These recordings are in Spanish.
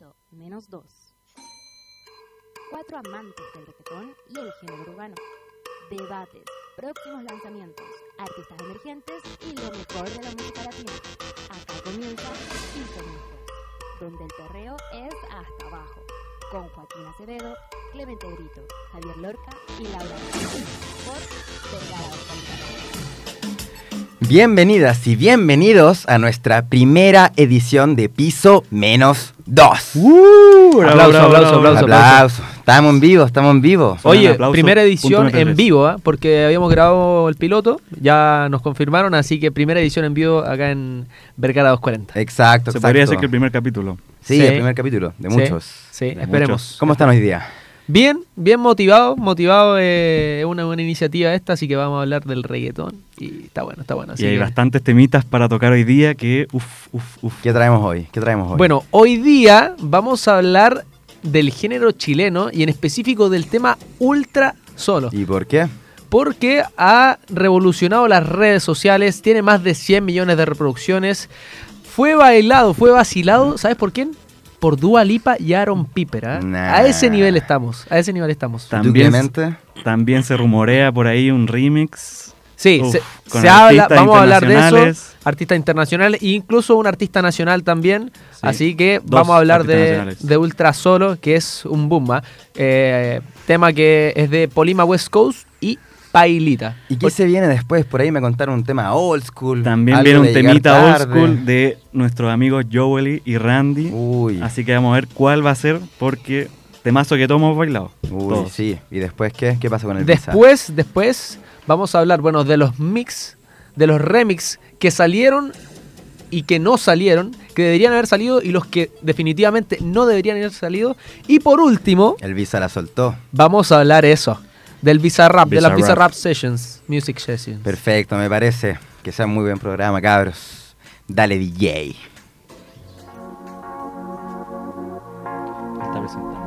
piso menos 2. Cuatro amantes del reggaetón y el género urbano. Debates, próximos lanzamientos, artistas emergentes y lo mejor de la música latina. Acá comienza Piso menos 2, donde el perreo es hasta abajo. Con Joaquín Acevedo, Clemente Brito, Javier Lorca y Laura por Vergara 240. Bienvenidas y bienvenidos a nuestra primera edición de Piso Menos 2. Uh, bravo, Aplauso, bravo, aplauso, bravo. aplauso. Estamos en vivo, estamos en vivo. Oye, primera edición en MP3. vivo, ¿ah? porque habíamos grabado el piloto, ya nos confirmaron, así que primera edición en vivo acá en Vergara 240. Exacto, Se exacto. podría decir que el primer capítulo. Sí, Sí. el primer capítulo, de Sí, muchos. Sí, De esperemos. muchos. ¿Cómo están hoy día? Bien, bien motivado, motivado eh, es una buena iniciativa esta, así que vamos a hablar del reggaetón y está bueno, está bueno. así y hay que- bastantes temitas para tocar hoy día que, uff, uff, uff. ¿Qué traemos hoy? ¿Qué traemos hoy? Bueno, hoy día vamos a hablar del género chileno y en específico del tema ultra solo. ¿Y por qué? porque ha revolucionado las redes sociales, tiene más de 100 millones de reproducciones, fue bailado, fue vacilado, ¿sabes por quién? Por Dua Lipa y Aaron Piper. ¿ah? Nah. A ese nivel estamos, a ese nivel estamos. Ta- ¿Tú, También-? También se rumorea por ahí un remix. Sí, Uf, se, habla, vamos a hablar de eso, internacionales. artistas internacionales e incluso un artista nacional también, Sí, así que vamos a hablar de, de Ultra Solo, que es un boom, ¿ah? Eh, tema que es de Polima West Coast y Pailita. ¿Y qué se viene después? Por ahí me contaron un tema old school. También viene un temita old school de nuestros amigos Joely y Randy. Uy, Así que vamos a ver cuál va a ser porque temazo que todos hemos bailado. uy, Todos. sí. ¿Y después qué? ¿Qué pasa con el Visa? Después, después vamos a hablar, bueno, de los mix, de los remix que salieron y que no salieron, que deberían haber salido y los que definitivamente no deberían haber salido. Y por último, El Visa la soltó. vamos a hablar eso, del Bizarrap, de las Bizarrap. Bizarrap Sessions, Music Sessions. Perfecto, me parece. Que sea un muy buen programa, cabros. Dale, DJ. Está presentando.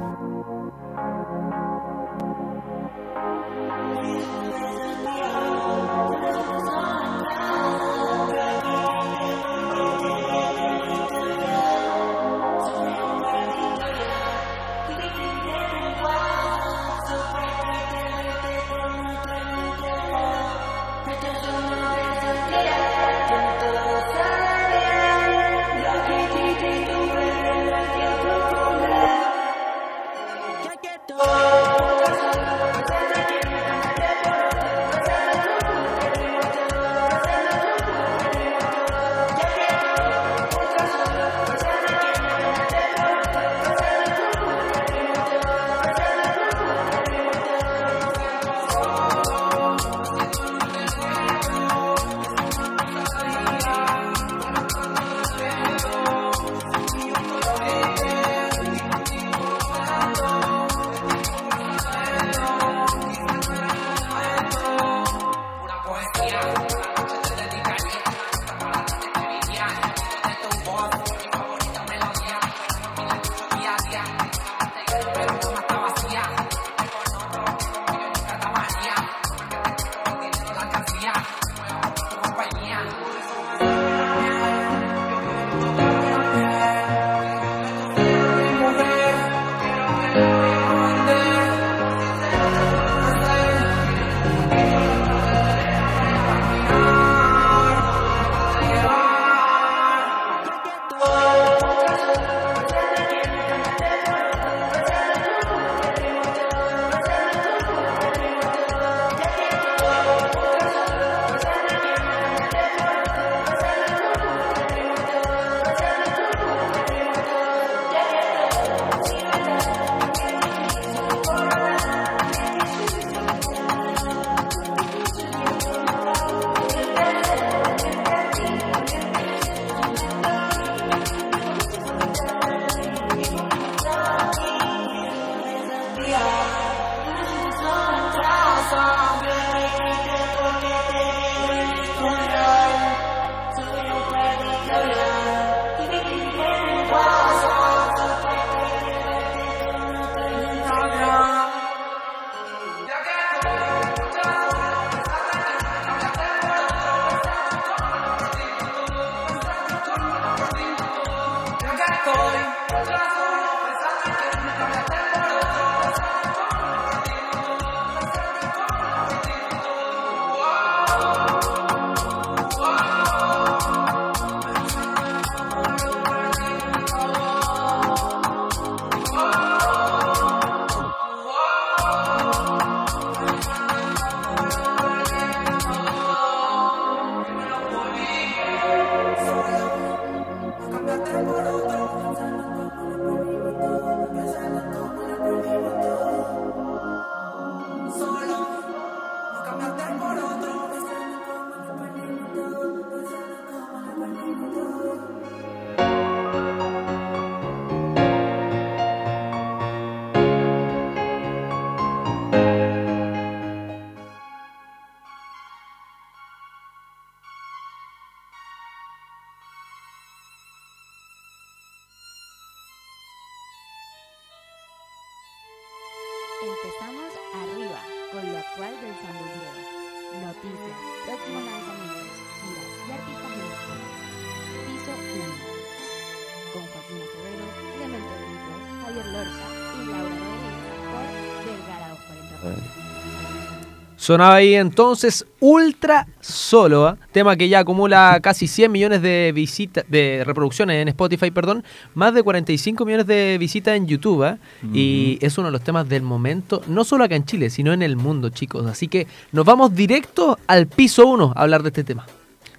Sonaba ahí entonces Ultra Solo, ¿ah? tema que ya acumula casi 100 millones de visitas, de reproducciones en Spotify, perdón, más de 45 millones de visitas en YouTube, ¿ah? y es uno de los temas del momento, no solo acá en Chile, sino en el mundo, chicos. Así que nos vamos directo al piso 1 a hablar de este tema.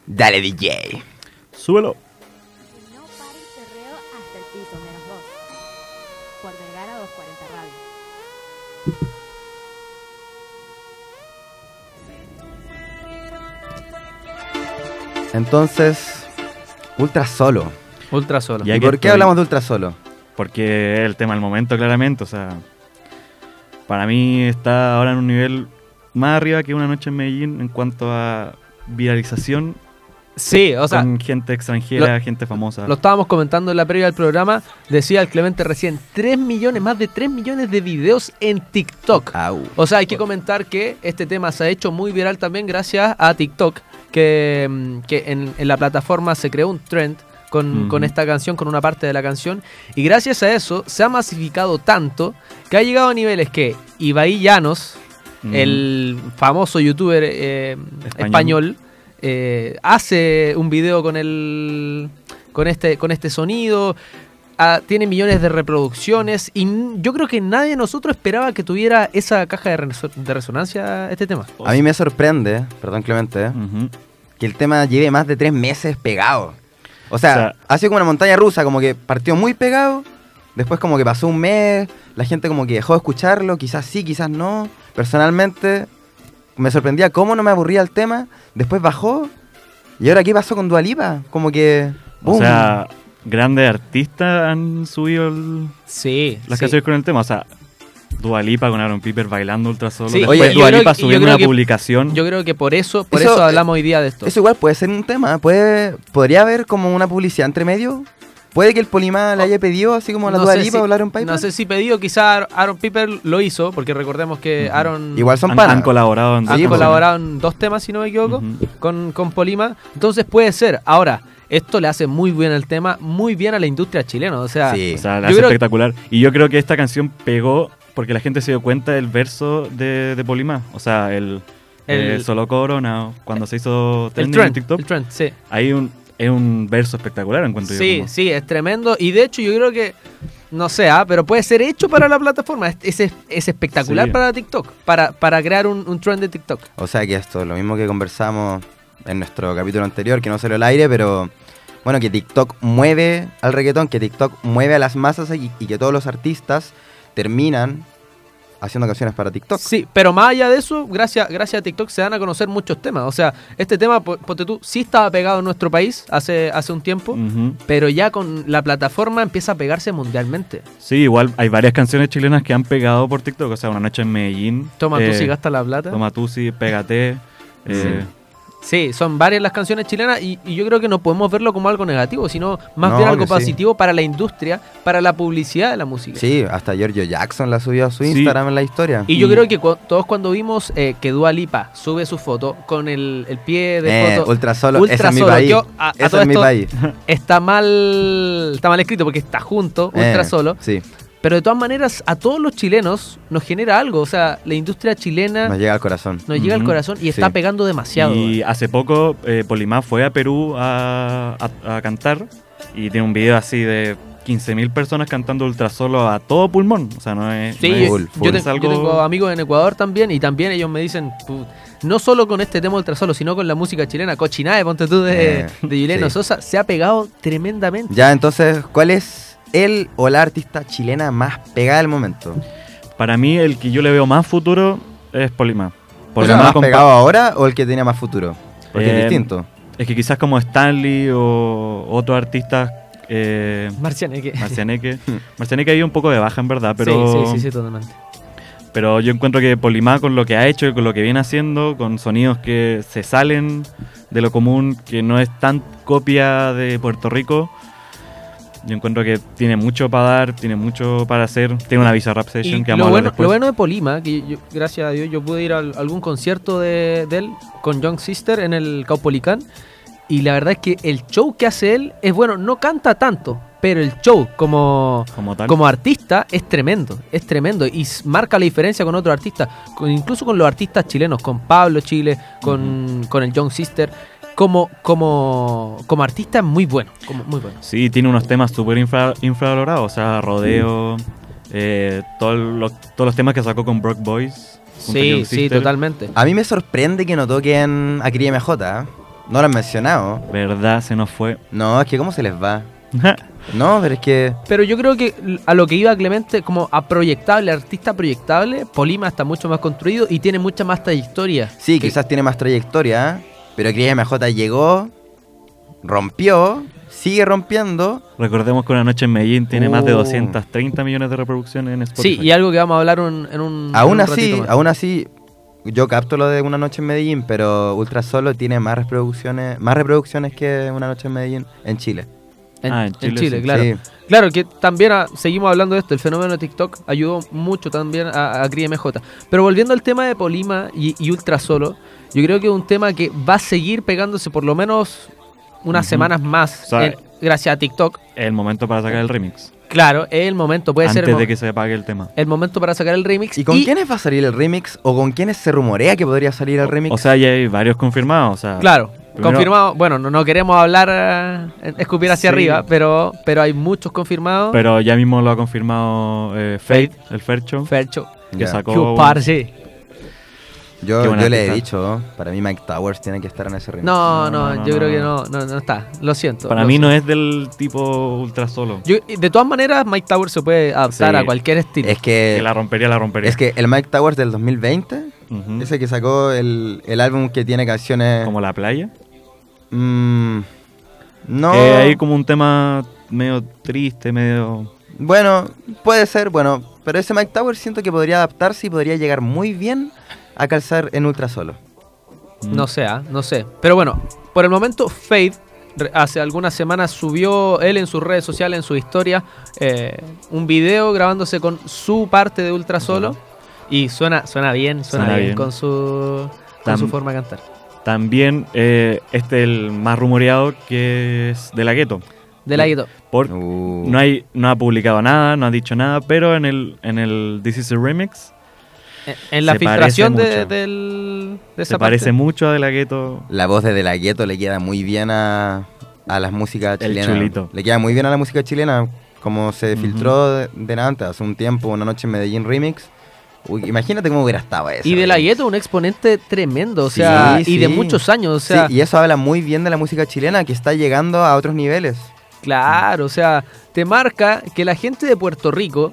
Dale, DJ. Súbelo. Entonces, Ultra Solo. Ultra Solo. Y ¿Y aquí por qué hablamos de Ultra Solo? Porque es el tema del momento, claramente. O sea, para mí está ahora en un nivel más arriba que una noche en Medellín en cuanto a viralización Sí, o sea, con gente extranjera, gente famosa. Lo estábamos comentando en la previa del programa. Decía el Clemente recién, 3 millones, más de 3 millones de videos en TikTok. Au. O sea, hay que comentar que este tema se ha hecho muy viral también gracias a TikTok, que, mm, que en, en la plataforma se creó un trend con, esta canción, con una parte de la canción, y gracias a eso se ha masificado tanto que ha llegado a niveles que Ibai Llanos, el famoso youtuber eh, español, Español. eh, hace un video con el con este con este sonido ah, tiene millones de reproducciones y yo creo que nadie de nosotros esperaba que tuviera esa caja de, reso- de resonancia este tema A mí me sorprende, perdón Clemente, que el tema lleve más de tres meses pegado. O sea, O sea- ha sido como una montaña rusa, como que partió muy pegado, después como que pasó un mes, la gente como que dejó de escucharlo, quizás sí, quizás no. Personalmente, me sorprendía cómo no me aburría el tema, después bajó, y ahora qué pasó con Dualipa, como que... O ¡boom! sea, grandes artistas han subido el- sí las sí. canciones con el tema. O sea, Dualipa con Aaron Piper bailando ultra solo. Sí, Después oye, Dualipa subiendo una que- publicación. yo creo que por eso por Eso, eso, eh, hablamos hoy día de esto Eso igual puede ser un tema, puede, podría haber como una publicidad entre medio. Puede que el Polima le haya pedido, así como la No Dua sé Lipa si- o la Aaron Piper. no sé si pedido quizá Aaron Piper lo hizo porque recordemos que. Aaron Igual son han, panas. han colaborado en han dos colaborado en dos temas si no me equivoco con, con Polima. Entonces puede ser. Ahora, esto le hace muy bien el tema, muy bien a la industria chilena. O sea, Sí. O sea, la Yo hace creo- espectacular. Y yo creo que esta canción pegó porque la gente se dio cuenta del verso de, de Polima. O sea, el, El- el solo corona, cuando se hizo el trending en trend, TikTok. el trend, sí. Hay un, es un verso espectacular, encuentro Sí, yo. como- sí, es tremendo. Y de hecho, yo creo que, no sé, ah, pero puede ser hecho para la plataforma. Es, es, es espectacular Sí. para TikTok, para, para crear un, un trend de TikTok. O sea que esto, lo mismo que conversamos en nuestro capítulo anterior, que no salió al aire, pero bueno, que TikTok mueve al reggaetón, que TikTok mueve a las masas y, y que todos los artistas terminan haciendo canciones para TikTok. Sí, pero más allá de eso, gracias, gracias a TikTok se dan a conocer muchos temas. O sea, este tema, po- ponte tú, sí estaba pegado en nuestro país hace, hace un tiempo, pero ya con la plataforma empieza a pegarse mundialmente. Sí, igual hay varias canciones chilenas que han pegado por TikTok. O sea, Una Noche en Medellín. Toma tú eh, si gasta la plata. Toma tú si pégate. eh, Sí, son varias las canciones chilenas y, y yo creo que no podemos verlo como algo negativo, sino más No, bien algo sí. positivo para la industria, para la publicidad de la música. Sí, hasta Giorgio Jackson la subió a su Sí. Instagram en la historia. Y yo Y- creo que cu- todos cuando vimos eh, que Dua Lipa sube su foto con el, el pie de Eh, foto ultra solo, Ultra ese es mi Solo, país. yo, a- a ese todo es mi esto- país. está mal está mal escrito porque está junto, Eh, ultra solo, Sí. Pero de todas maneras, a todos los chilenos nos genera algo. O sea, la industria chilena Nos llega al corazón. nos llega al corazón y Sí. está pegando demasiado. Y hace poco eh, Polimá fue a Perú a, a- a cantar y tiene un video así de 15.000 personas cantando ultra solo a todo pulmón. O sea, no es, Sí, no yo, es- full, yo full. te- es yo algo- tengo amigos en Ecuador también y también ellos me dicen, "Pu- no solo con este tema ultra solo, sino con la música chilena, Cochinae, ponte tú de, Eh, de Juliano sí. Sosa, se ha pegado tremendamente. Ya, entonces, ¿cuál es el o la artista chilena más pegada del momento? Para mí, el que yo le veo más futuro es Polimá. ¿El más compa- pegado ahora o el que tenía más futuro? Porque Eh, es distinto. Es que quizás como Stanley o otros artistas, eh, Marcianeque. Marcianeque. Marcianeque ha ido un poco de baja en verdad, pero, Sí, sí, sí, sí, totalmente. pero yo encuentro que Polimá con lo que ha hecho y con lo que viene haciendo, con sonidos que se salen de lo común, que no es tan copia de Puerto Rico, yo encuentro que tiene mucho para dar, tiene mucho para hacer. Tiene una Visa Rap Session Y que lo vamos hablar bueno, lo bueno de Polima, que yo- gracias a Dios yo pude ir a algún concierto de, de él con Young Sister en el Caupolicán. Y la verdad es que el show que hace él es bueno, no canta tanto, pero el show como, como tal. como artista es tremendo, es tremendo y marca la diferencia con otros artistas, con- incluso con los artistas chilenos, con Pablo Chile, con, con el Young Sister, como, como, como artista es muy bueno, como, muy bueno. Sí, tiene unos temas súper infra- infravalorados, o sea, rodeo, eh, todos los, todos los temas que sacó con Brock Boys. Sí, sí, totalmente. A mí me sorprende que no toquen a Cris MJ. ¿eh? No lo han mencionado. Verdad, se nos fue. No, es que ¿cómo se les va? No, pero es que... Pero yo creo que a lo que iba Clemente, como a proyectable, artista proyectable, Polima está mucho más construido y tiene mucha más trayectoria. Sí, Que- quizás tiene más trayectoria, ¿eh? Pero Cris MJ llegó, rompió, sigue rompiendo. Recordemos que Una Noche en Medellín tiene más de Oh. 230 millones de reproducciones en Spotify. Sí, y algo que vamos a hablar un- en un. en Aún un así, más. aún así, yo capto lo de Una Noche en Medellín, pero Ultra Solo tiene más reproducciones, más reproducciones que Una Noche en Medellín en Chile. En, Ah, en en Chile, Chile, sí. claro. Sí. Claro, que también ah, seguimos hablando de esto. El fenómeno de TikTok ayudó mucho también a, a Cris MJ. Pero volviendo al tema de Polima y, y Ultra Solo, yo creo que es un tema que va a seguir pegándose por lo menos unas semanas más O sea, en- gracias a TikTok. Es el momento para sacar el remix. Claro, es el momento, puede antes ser mo- de que se apague el tema. el momento para sacar el remix. ¿Y con quiénes va a salir el remix? ¿O con quiénes se rumorea que podría salir el remix? O sea, ya hay varios confirmados. O sea, Claro, Primero- confirmado. Bueno, no, no queremos hablar, eh, escupir hacia Sí. arriba, pero, pero hay muchos confirmados. pero ya mismo lo ha confirmado eh, Fate, el Fercho, Fercho, que sacó. que un- parce. Yo le he dicho, para mí Mike Towers tiene que estar en ese remix. No, No, no, no, yo no, creo que no. no, está. Lo siento. Para lo mí siento. no es del tipo ultra solo. Yo- de todas maneras, Mike Tower se puede adaptar Sí. a cualquier estilo. Es Que que, la rompería, la rompería. es que el Mike Towers del 2020, Ujú. ese que sacó el, el álbum que tiene canciones... Como la playa. Mm, no... Que hay como un tema medio triste, medio. Bueno, puede ser, bueno, pero ese Mike Towers siento que podría adaptarse y podría llegar muy bien a calzar en Ultra Solo. mm, No sé, ah, no sé. Pero bueno, por el momento, Faith re- hace algunas semanas subió él en sus redes sociales, en su historia, eh, un video grabándose con su parte de Ultra Solo. Y suena, suena bien, suena, Suena bien, bien. con su, con Tam- su forma de cantar. También eh, este el más rumoreado que es de la gueto. De la. Por, Uh. no, hay, no ha publicado nada, no ha dicho nada, pero en el, en el This is a Remix En, en la Se filtración de, del, de esa se parte. parece mucho a de la gueto. La voz de De La Ghetto le queda muy bien a, a las músicas El chilenas. chulito. Le queda muy bien a la música chilena. Como se filtró de, de antes, hace un tiempo, una noche en Medellín remix. Uy, imagínate cómo hubiera estado eso. Y de la gueto, un exponente tremendo, o Sí, sea, y de sí. muchos años, o sea, y eso habla muy bien de la música chilena que está llegando a otros niveles. claro, o sea, te marca que la gente de Puerto Rico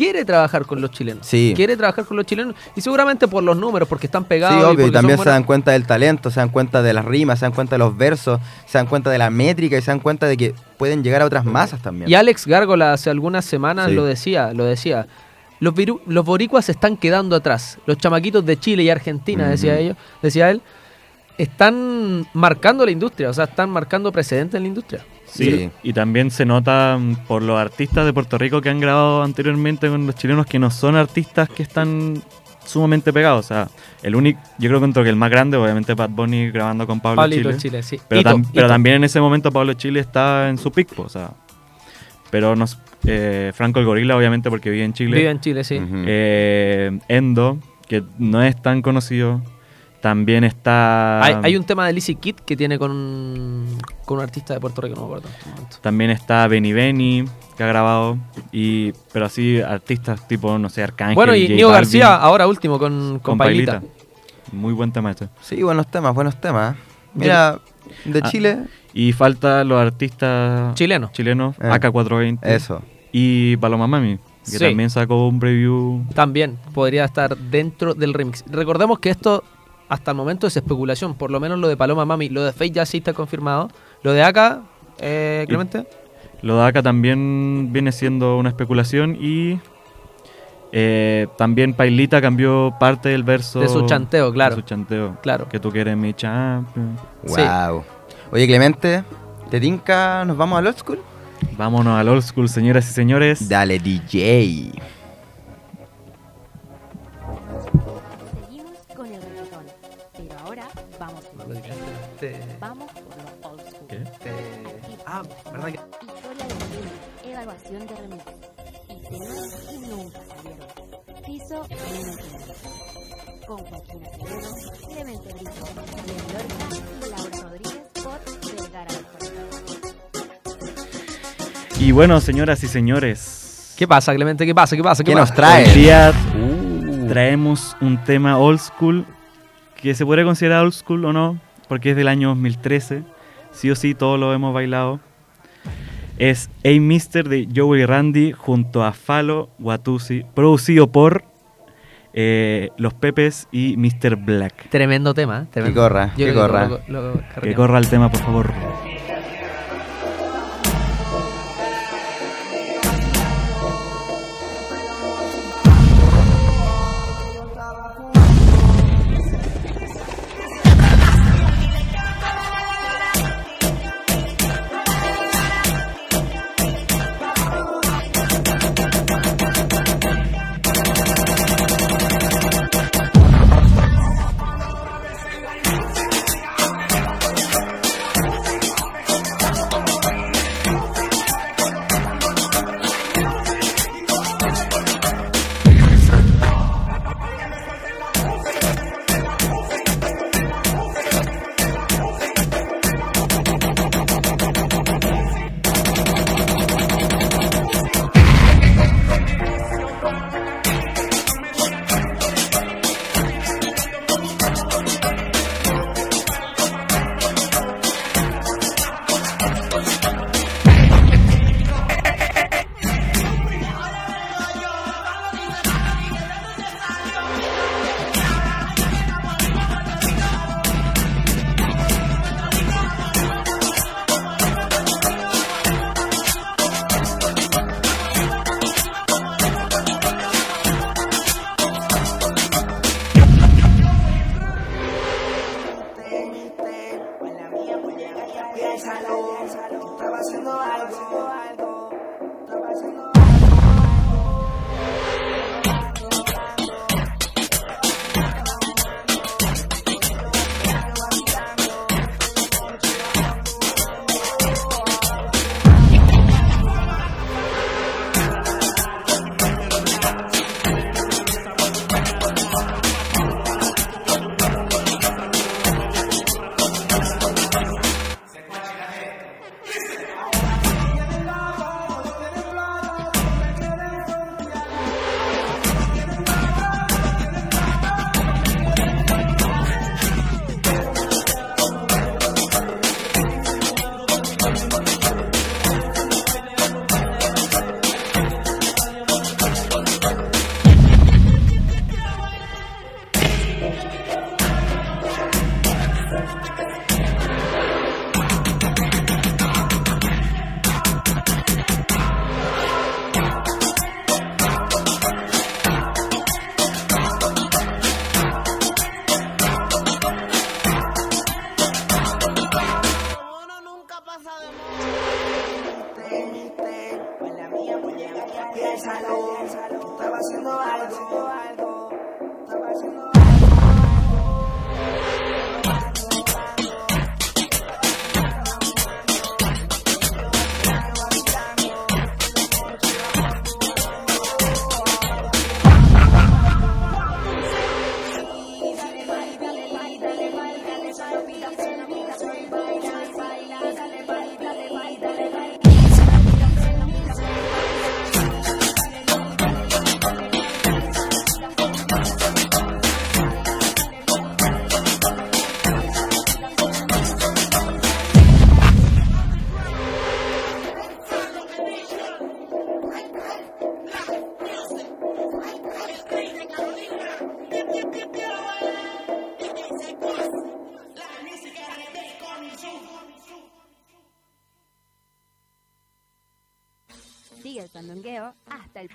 quiere trabajar con los chilenos. Sí. Quiere trabajar con los chilenos y seguramente por los números, porque están pegados. Sí, obvio, y también se dan cuenta del talento, se dan cuenta de las rimas, se dan cuenta de los versos, se dan cuenta de la métrica y se dan cuenta de que pueden llegar a otras masas también. Y Alex Gárgola hace algunas semanas Sí. lo decía, lo decía. Los, viru- los boricuas se están quedando atrás. Los chamaquitos de Chile y Argentina, decía ellos, decía él, están marcando la industria, o sea, están marcando precedentes en la industria. Sí. Sí. Y también se nota mm, por los artistas de Puerto Rico que han grabado anteriormente con los chilenos que no son artistas que están sumamente pegados. O sea, el único, yo creo que entró que el más grande, obviamente Bad Bunny grabando con Pablo Pablito Chile. Chile, sí. Pero, tam- pero también en ese momento Pablo Chile está en su pico, o sea. Pero nos, eh, Franco el Gorila, obviamente, porque vive en Chile. Vive en Chile, sí. Eh, Endo, que no es tan conocido. También está. Hay, hay un tema de Lizzy Kid que tiene con un, con un artista de Puerto Rico, no me acuerdo en este momento. También está Benny Benny, que ha grabado. Y, pero así, artistas tipo, no sé, Arcángel. bueno, y J Nico Balvin, García, ahora último, con, con, con Pailita. Pailita. Muy buen tema este. Sí, buenos temas, buenos temas. Mira, de Ah. Chile, Y falta los artistas Chileno. chilenos, Eh. AK420. eso. Y Paloma Mami, que Sí. también sacó un preview. También podría estar dentro del remix. Recordemos que esto hasta el momento es especulación, por lo menos lo de Paloma Mami, lo de Fate ya sí está confirmado. Lo de Aka, eh, Clemente, Lo de AK también viene siendo una especulación y eh, también Pailita cambió parte del verso de su chanteo, claro. de su chanteo. Claro. Que tú quieres mi champion. Sí. Wow. Oye, Clemente, ¿te tinca? ¿Nos vamos al old school? Vámonos al old school, señoras y señores. Dale, DJ. De remix. Y temas que nunca salieron. Piso menos uno. Con Joaquín Acevedo, Clemente Brito, León Lorca y Laura Rodríguez por Vergara del Puerto. Y bueno, señoras y señores. ¿Qué pasa, Clemente? ¿Qué pasa? ¿Qué pasa? ¿Qué ¿Qué nos trae? Hoy día Uh. traemos un tema old school que se puede considerar old school o no, porque es del año 2013. Sí o sí, todos lo hemos bailado. Es A Mister de Joey Randy junto a Falo Watusi, producido por eh, Los Pepes y Mr. Black. Tremendo tema. ¿eh? Que Tremendo. corra, Yo que corra. lo- lo- lo Que corra el tema, por favor.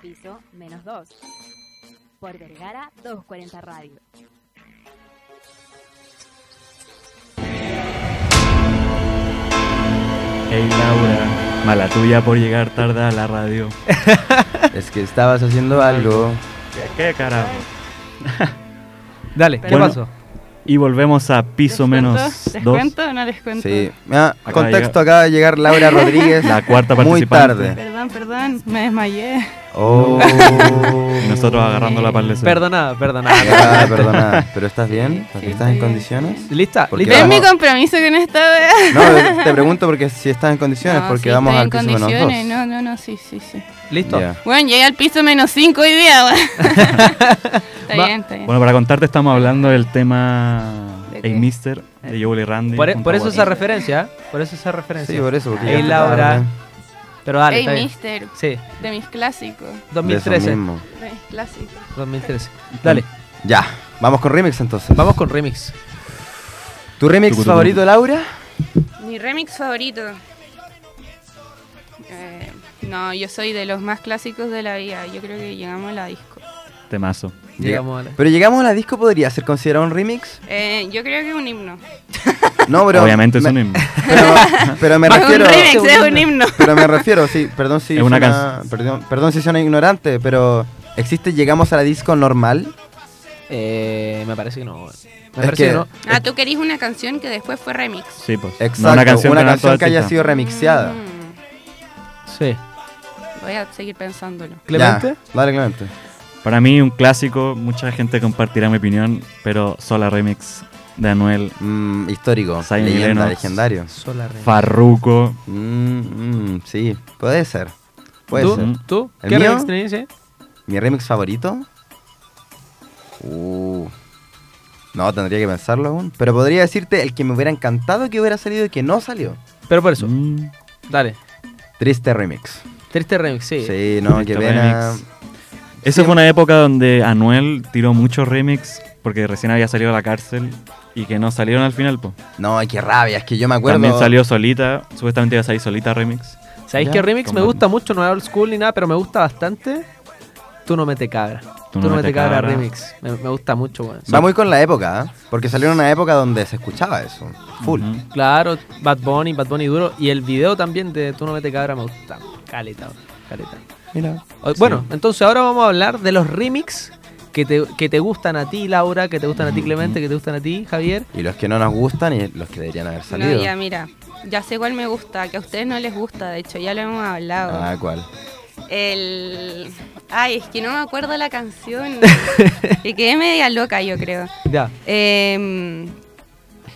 Piso menos 2. Por Vergara 240 Radio. Hey Laura, mala tuya por llegar tarde a la radio. Es que estabas haciendo algo. ¿Qué, qué carajo? Dale, ¿qué Bueno, pasó? Y volvemos a piso ¿Les menos cuento? ¿Les dos. cuento o no les cuento? Sí. Contexto, acaba de llegar Laura Rodríguez. La cuarta Muy participante. tarde. Perdón, perdón, me desmayé. Oh. Y nosotros agarrando la palestra. Perdonada, perdonada. Ya, perdona. ¿Pero estás bien? Sí, ¿Estás en bien. condiciones? ¿Lista? ¿Lista? ¿Ves mi compromiso con esta wea? No, te pregunto porque si estás en condiciones, No, porque sí, vamos al piso menos dos. No, no, no, sí, sí, sí. ¿Listo? Bueno, llegué al piso menos 5 hoy día, weón. está Va- bien, está bien. Bueno, para contarte estamos hablando del tema ¿De Hey? Mister de Joel y Randy. Por, e- por eso esa referencia, ¿eh? Por eso esa referencia. Sí, por eso. Porque Ey, ya Laura. Pero dale, hey, mister, Sí, de mis clásicos. De eso 2013. mismo. De mis clásicos. 2013. Dale, Ya, vamos con remix entonces. vamos con remix. ¿Tu remix favorito, Laura? Mi remix favorito. Eh, no, yo soy de los más clásicos de la vida. Yo creo que llegamos a la disco. Temazo. Llegamos a la- Pero llegamos a la disco, ¿podría ser considerado un remix? Eh, yo creo que es un himno. No, pero. Obviamente es un himno. Pero, pero me refiero. un remix, es un himno. Pero me refiero, sí, perdón si Es una suena- perdón, perdón si suena ignorante, pero ¿existe Llegamos a la disco normal? Eh, me parece que no. Me Es parece que, que- no. Ah, tú querís una canción que después fue remix. Sí, pues. Exacto, No una canción, con harto que haya sido remixeada. Mm, Sí. voy a seguir pensándolo. ¿Clemente? Ya, dale, Clemente. Para mí, un clásico, mucha gente compartirá mi opinión, pero Sola Remix de Anuel, Mm, histórico, leyenda, Lennox. legendario. Sola remix. Farruko. Mm, mm, sí, puede ser. Puede ¿Tú? ser. ¿Tú? ¿El ¿Qué mío? remix tenés? eh? ¿Mi remix favorito? Uh. No, tendría que pensarlo aún. Pero podría decirte el que me hubiera encantado que hubiera salido y que no salió. Pero por eso, Mm, dale. Triste remix. Triste remix, sí. Sí, no, Triste que pena. remix. Esa fue una época donde Anuel tiró muchos remix porque recién había salido de la cárcel y que no salieron al final. Po. No, qué rabia, es que yo me acuerdo. También salió Solita, supuestamente iba a salir Solita Remix. ¿Sabéis qué remix me gusta mucho? No es old school ni nada, pero me gusta bastante. Tú no me te cabra. Tú, no me te cabra, remix. Me, me gusta mucho, weón. Va muy con la época, ¿eh? porque salió en una época donde se escuchaba eso. Full. Ujú. Claro, Bad Bunny, Bad Bunny duro. Y el video también de Tú no me te cabra me gusta. Caleta, weón, caleta. O- Bueno, entonces ahora vamos a hablar de los remix que te, que te gustan a ti, Laura, que te gustan a ti, Clemente, que te gustan a ti, Javier. Y los que no nos gustan y los que deberían haber salido. No, ya, mira. Ya sé cuál me gusta, que a ustedes no les gusta, de hecho, ya lo hemos hablado. Ah, ¿cuál? El. Ay, es que no me acuerdo la canción. y quedé media loca, yo creo. Ya. Eh,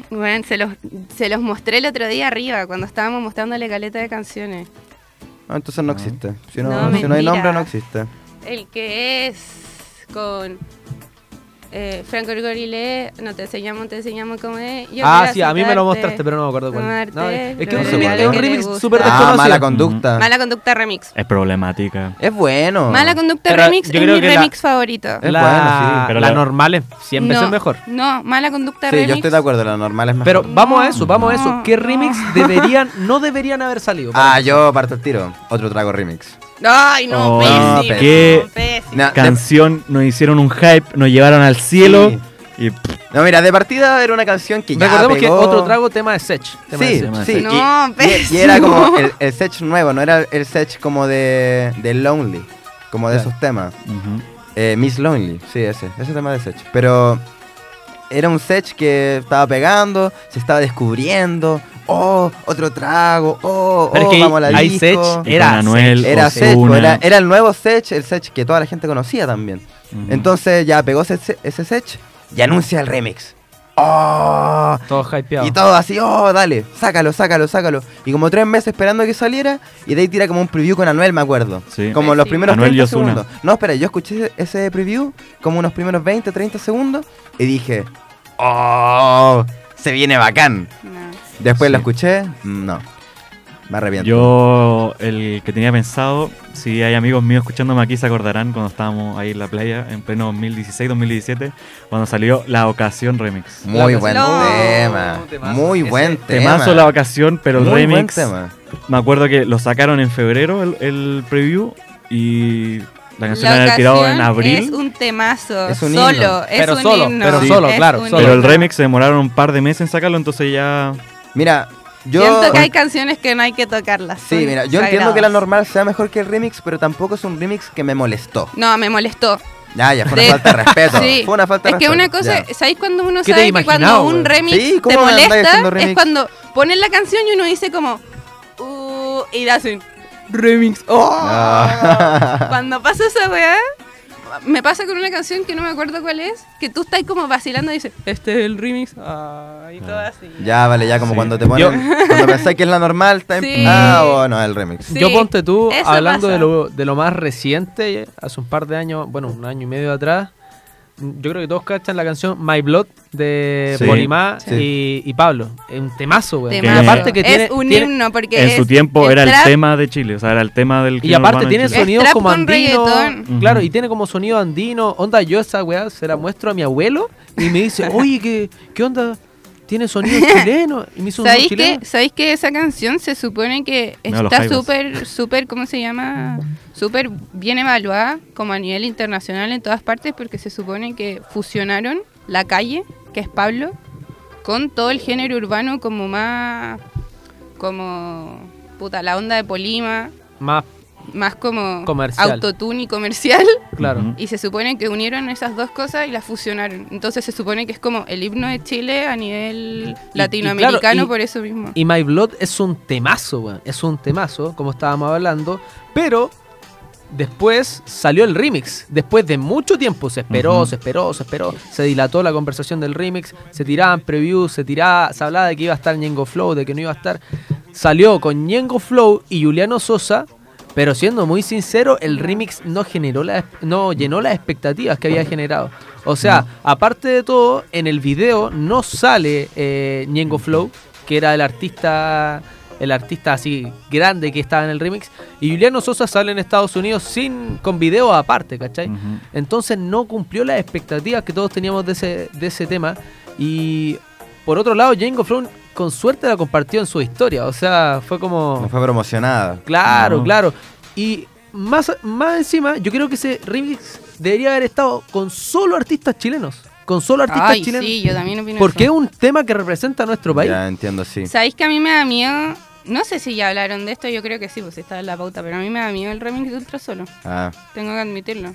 bueno, se los, se los mostré el otro día arriba, cuando estábamos mostrándole caleta de canciones. No, entonces no existe. Si no, No, si no hay nombre, no existe. El que es con eh, Franco Gorile, no te enseñamos, te enseñamos cómo es. Yo ah, sí, a mí me lo mostraste, pero no me acuerdo cuál. amarte, No, es que es un no remix, es un súper Ah, desconocido. mala conducta. Mala conducta remix. Es problemática. Es bueno. Mala conducta Pero remix yo es mi que la- remix favorito. Es la, bueno, sí, pero la la- normal es 100 veces no, mejor. No, mala conducta Sí, remix. yo estoy de acuerdo, la normal es mejor. Pero vamos a eso, vamos a eso. ¿Qué remix deberían, no deberían haber salido? Ah, yo parto el tiro. Otro trago remix. Ay, no, Oh, pésimo. no, ¿qué? pésimo. Canción, nos hicieron un hype, nos llevaron al cielo. Sí. Y pff, no, mira, de partida era una canción que ya Recordemos que pegó. otro trago tema de Sech. tema de Sí, Sech. sí. No, y- y, y, pésimo. era como el, el Sech nuevo, no era el Sech como de, de Lonely, como de Claro. esos temas. ujú. Eh, Miss Lonely, sí, ese, ese tema de Sech. Pero era un Sech que estaba pegando, se estaba descubriendo. Oh, otro trago. Oh, Pero es oh, que vamos a la hay disco. Sech, Era con Anuel, Era Sech, pues, era, era el nuevo Sech, el Sech que toda la gente conocía también. Entonces ya pegó ese, ese Sech y anuncia el remix. ¡Oh! Todo hypeado. Y todo así, oh, dale, sácalo, sácalo, sácalo. Y como tres meses esperando que saliera, y de ahí tira como un preview con Anuel, me acuerdo. Sí. Como los Sí. primeros Anuel 30 y Ozuna. segundos. No, espera, yo escuché ese preview como unos primeros 20, 30 segundos y dije, oh, se viene bacán. No. Después lo escuché, mm, no, me arrepiento. Yo, el que tenía pensado, si hay amigos míos escuchándome aquí, se acordarán cuando estábamos ahí en la playa en pleno 2016-2017, cuando salió La Ocasión Remix. Muy buen tema, No, muy Ese buen tema. Temazo La Ocasión, pero el Muy buen remix, tema. me acuerdo que lo sacaron en febrero el, el preview y la canción la La tirado en abril. Es un temazo. Es un solo. himno. Es Pero un solo, himno, pero solo, claro, solo. Pero el remix se demoraron un par de meses en sacarlo, entonces ya... Mira, yo... Siento que hay canciones que no hay que tocarlas. Sí, mira, yo entiendo que la normal sea mejor que el remix, pero tampoco es un remix que me molestó. No, me molestó. Ya, ya, fue una De- falta de respeto. Sí. Fue una falta de Es que respeto. una cosa, ya. ¿sabéis cuando uno ¿Qué te sabe que cuando un remix Sí, te ¿cómo andáis molesta? remix? Es cuando ponen la canción y uno dice como, uh, y le hacen remix. ¡Oh! Cuando pasa esa weá, me pasa con una canción que no me acuerdo cuál es, que tú estás como vacilando y dices, este es el remix. Ah, y todo así. Ya, vale, ya como Sí. cuando te ponen, cuando pensás que es la normal, está en... Sí. Ah, bueno, el remix. Sí, Yo ponte tú, eso hablando pasa. de lo, de lo más reciente, hace un par de años, bueno, un año y medio atrás, yo creo que todos cachan la canción My Blood de Sí. Polimá Sí. y, y Pablo. Es un temazo, güey. Temazo. Y aparte que tiene, es un tiene- himno porque En es su tiempo era el tema de Chile, o sea, era el tema del... y aparte tiene sonidos como andino. reggaetón. Claro, y tiene como sonido andino. Onda, yo esa weá se la muestro a mi abuelo y me dice, oye, ¿qué, qué onda? Tiene sonido chileno. Y me hizo un ¿Sabéis chileno. que, ¿Sabéis que esa canción se supone que está súper, súper, ¿cómo se llama? Súper bien evaluada como a nivel internacional en todas partes porque se supone que fusionaron la calle, que es Pablo, con todo el género urbano como más, como, puta, la onda de Polima, Más, más como Comercial. autotune y comercial. claro. Y se supone que unieron esas dos cosas y las fusionaron. Entonces se supone que es como el himno de Chile a nivel y latinoamericano claro, y- por eso mismo. Y My Blood es un temazo, weón. Es un temazo, como estábamos hablando. Pero después salió el remix. Después de mucho tiempo se esperó, se esperó, se esperó. Se dilató la conversación del remix. Se tiraban previews, se tiraba, se hablaba de que iba a estar Ñengo Flow, de que no iba a estar. Salió con Ñengo Flow y Juliano Sosa. Pero siendo muy sincero, el remix no generó la, no llenó las expectativas que había generado. O sea, aparte de todo, en el video no sale eh, Ñengo Flow, que era el artista el artista así grande que estaba en el remix, y Juliano Sosa sale en Estados Unidos sin con video aparte, ¿cachai? Entonces no cumplió las expectativas que todos teníamos de ese, de ese tema. Y por otro lado, Django Flow con suerte la compartió en su historia. O sea, fue como... No fue promocionada. Claro, No. claro. Y más, más encima, yo creo que ese remix debería haber estado con solo artistas chilenos. Con solo artistas Ay, chilenos. sí, yo también opino Porque es un tema que representa a nuestro país. Ya entiendo, sí. ¿Sabéis que a mí me da miedo? No sé si ya hablaron de esto, yo creo que sí, pues está en la pauta, pero a mí me da miedo el remix de Ultra Solo. Ah, Tengo que admitirlo.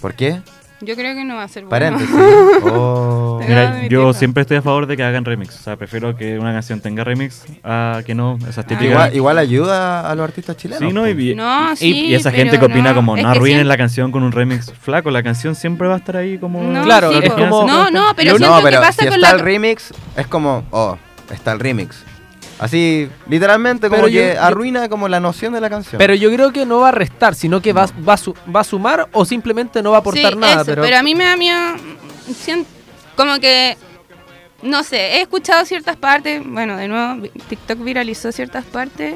¿por qué? Yo creo que no va a ser bueno. Paréntesis. Oh. Mira, yo siempre estoy a favor de que hagan remix. O sea, prefiero que una canción tenga remix a que no, esas típicas. Igual, igual ayuda a los artistas chilenos. Sí, ¿no? Y, No, y- sí, y esa gente que opina no, como no arruinen siempre- la canción con un remix flaco, la canción siempre va a estar ahí como... No, Claro, sí, es como- No, no, pero siento no, pero que pasa si con está la... el remix, es como, oh, está el remix. Así, literalmente, como Pero que yo- arruina como la noción de la canción. Pero yo creo que no va a restar, sino que va, va, a, su- va a sumar o simplemente no va a aportar sí, nada. eso, pero, a mí me da miedo, como que, no sé, he escuchado ciertas partes, bueno, de nuevo, TikTok viralizó ciertas partes,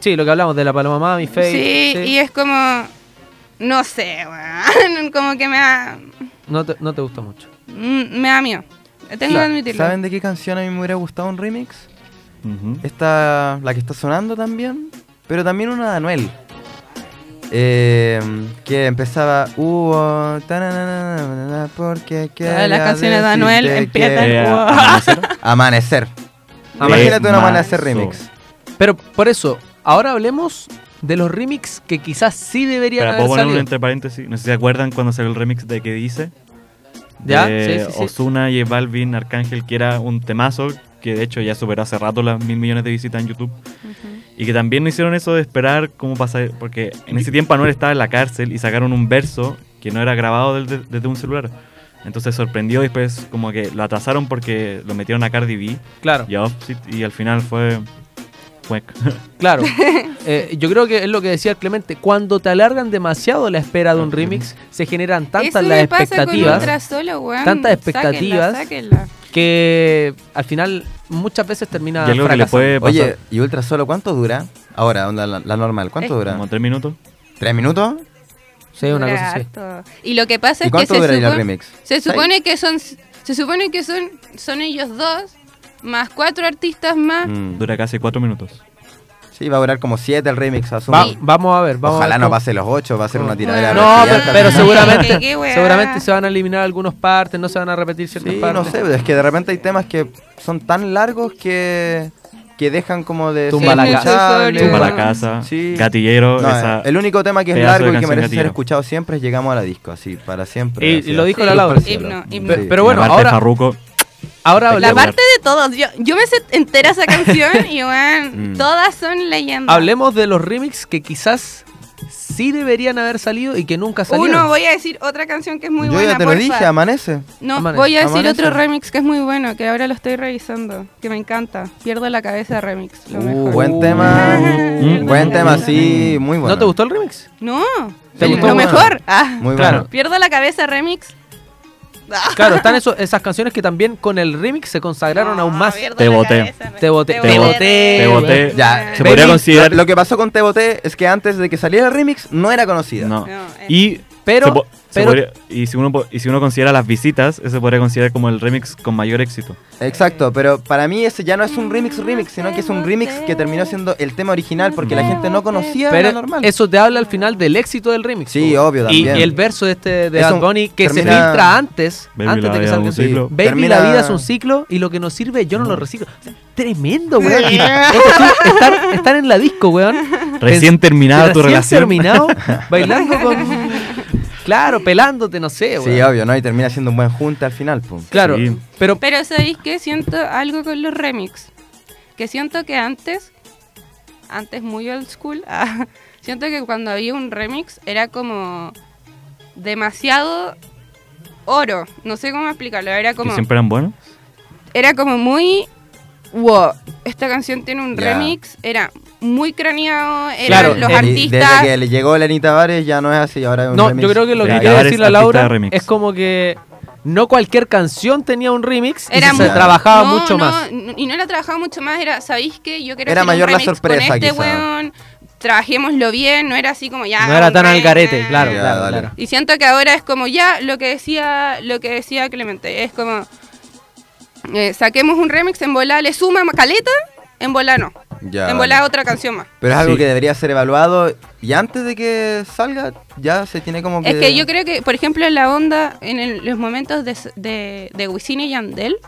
Sí, lo que hablamos de la Paloma Mami, Face. sí, y es como, no sé, weón, como que me da, no, te, no te gusta mucho. mm, me da miedo, tengo que admitirlo. ¿Saben de qué canción a mí me hubiera gustado un remix? Esta, la que está sonando también, pero también una de Anuel. Eh, que empezaba uh, tananana, porque las canciones de Anuel empiezan, que- wow. Amanecer. Amanecer. Imagínate un amanecer remix. Pero por eso, ahora hablemos de los remix que quizás sí deberían Espera, haber ¿puedo poner un salido. entre paréntesis? No sé si se acuerdan cuando salió el remix de ¿Qué dice? ¿Ya? De Sí, sí, sí. Ozuna, J Balvin, Arcángel, que era un temazo que de hecho ya superó hace rato las mil millones de visitas en YouTube. Y que también no hicieron eso de esperar cómo pasa, porque en ese tiempo Anuel estaba en la cárcel y sacaron un verso que no era grabado desde un celular. Entonces sorprendió y después como que lo atrasaron porque lo metieron a Cardi B Claro, y a Offset y al final fue... fue claro. Eh, yo creo que es lo que decía Clemente. Cuando te alargan demasiado la espera de un remix, se generan tantas Eso las me pasa con expectativas tantas Sáquenla, expectativas. sáquenla. Que al final muchas veces termina y algo que le puede pasar Oye, ¿y Ultra Solo cuánto dura? Ahora, onda, la, la normal, ¿cuánto dura? como tres minutos. ¿Tres minutos? Sí, una cosa así. Y lo que pasa ¿Y es que cuánto se, dura supone, remix? se supone que son se supone que son son ellos dos más cuatro artistas más. Mm. Dura casi cuatro minutos. Sí, va a durar como siete el remix. Va- vamos a ver, vamos Ojalá a ver no pase los ocho, va a ser una tiradera. No, pero, seguramente, seguramente se van a eliminar algunas partes, no se van a repetir ciertas Sí, partes. no sé, es que de repente hay temas que son tan largos que, que dejan como de Tumba ser la casa. Tumba la Sí. casa, Sí. gatillero, No, esa... el único tema que es largo y que merece ser escuchado siempre es Llegamos a la disco, así, para siempre. Y- así, y lo dijo así, la Laura. Sí. Pero bueno, ahora- Farruko, Ahora La parte de todos, yo, yo me sé entera esa canción y weón, Mm. todas son leyendas. hablemos de los remix que quizás sí deberían haber salido y que nunca salieron. Uno, voy a decir otra canción que es muy Yo buena. ya te lo porfa. dije, amanece. No, Amanece. voy a decir Amanece. otro remix que es muy bueno, que ahora lo estoy revisando, que me encanta. Pierdo la cabeza remix, lo Uh, mejor. buen tema. Mm. Buen tema, sí, muy bueno. ¿No te gustó el remix? No, ¿Te lo gustó? mejor. Ah, Muy Claro. bueno. Pierdo la cabeza remix. Claro, están eso- esas canciones que también con el remix se consagraron aún más. Te boté. Te boté. Te boté. Te boté. Ya, Se podría considerar... Lo, lo que pasó con Te Boté es que antes de que saliera el remix no era conocida. No. No, eh. Y, Pero- pero- podría- y, si uno, y si uno considera las visitas, ese podría considerar como el remix con mayor éxito. Exacto, pero para mí ese ya no es un remix remix, sino que es un remix que terminó siendo el tema original porque la gente no conocía Pero la normal. eso te habla al final del éxito del remix. Sí, po. obvio, Y, también. y el verso de este de Bad un- Bunny que se filtra antes, Baby, antes la de que vida salga un ciclo. Baby, Termina- la vida es un ciclo y lo que nos sirve yo no lo reciclo. O sea, tremendo, weón. Y estar, estar en la disco, weón. Recién terminada tu Recién relación. terminado, bailando con... Claro, pelándote, no sé, weón. Sí, obvio, ¿no? Y termina siendo un buen junte al final, pum. Claro, Sí. pero Pero ¿sabéis qué? Siento algo con los remix. Que siento que antes, antes muy old school, ah, siento que cuando había un remix era como demasiado oro. No sé cómo explicarlo. Era Que como, siempre eran buenos. era como muy... Wow, esta canción tiene un remix, era muy craneado, eran Claro, los artistas... desde que le llegó Lenny Tavares ya no es así, ahora es un No, remix. yo creo que lo que quiere decir la Laura de es como que no cualquier canción tenía un remix y Era se muy- trabajaba No, mucho no, más. Y no la trabajaba mucho más, era, ¿sabéis qué? Yo quiero Era hacer mayor un la sorpresa, con este quizá. weón, trabajémoslo bien, no era así como ya... No era tan al garete, claro, Ya, claro, dale. claro. Y siento que ahora es como ya lo que decía lo que decía Clemente, es como eh, saquemos un remix en bola, le suma caleta, en bola no. Ya, en vale. bola otra canción más. Pero es algo Sí. que debería ser evaluado y antes de que salga ya se tiene como que... Es que yo creo que, por ejemplo, en la onda, en el- los momentos de, de, de Wisin y Yandel,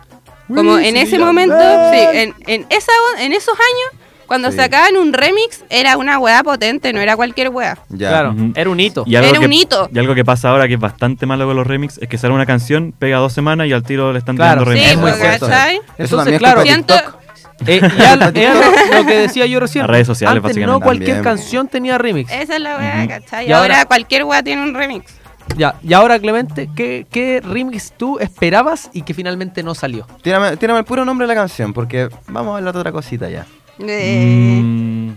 como en ese momento, sí, en, en, esa, en esos años, cuando Sí. sacaban un remix, era una weá potente, no era cualquier weá. Ya. Claro, era un hito. Y algo Era que, un hito. Y algo que pasa ahora que es bastante malo con los remix es que sale una canción, pega dos semanas y al tiro le están Claro, tirando sí, Sí, remix. muy pues. Eso Entonces, también es claro, Siento. Eh, ya lo, lo que decía yo recién. Las redes sociales, Antes básicamente. no cualquier También. canción tenía remix. esa es la weá, Ujú. ¿cachai? Y Y ahora, ahora- cualquier weá tiene un remix. Ya, y ahora Clemente, ¿qué, qué remix tú esperabas y que finalmente no salió? Tírame, tírame el puro nombre de la canción porque vamos a hablar de otra cosita ya. Eh, Mm,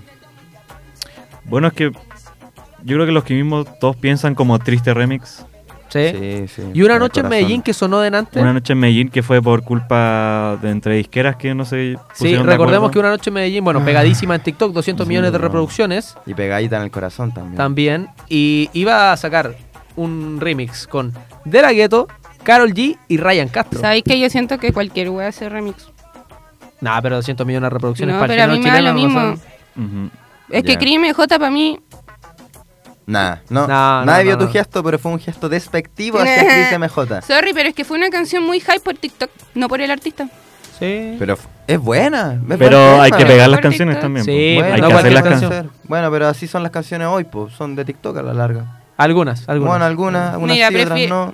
bueno, es que yo creo que los que mismos todos piensan como triste remix. ¿Sí? Sí, sí. Y una noche en. Medellín que sonó delante. Una noche en Medellín que fue por culpa de entre disqueras que no se Sí, de recordemos que una noche en Medellín, bueno, pegadísima en TikTok, 200 Sí, millones de reproducciones Y pegadita en el corazón también. también. Y iba a sacar un remix con De La Ghetto, Carol G y Ryan Castro. ¿Sabéis que yo siento que cualquier weá hace remix? Nah, pero 200 millones de reproducciones No, para el pero a mí me da lo mismo. no son- Ujú. Es que Ya. Crime J para mí Nada, no. No, Nadie no, vio tu no. gesto, pero fue un gesto despectivo hacia Chris MJ. Sorry, pero es que fue una canción muy hype por TikTok, no por el artista. Sí. Pero es buena. es Pero hay tema. que pegar las canciones TikTok. también. Sí, po. Bueno, hay no que hacer las canciones. Bueno, pero así son las canciones hoy, pues. Son de TikTok a la larga. Algunas, algunas. Bueno, algunas, algunas Mira, sí, otras no.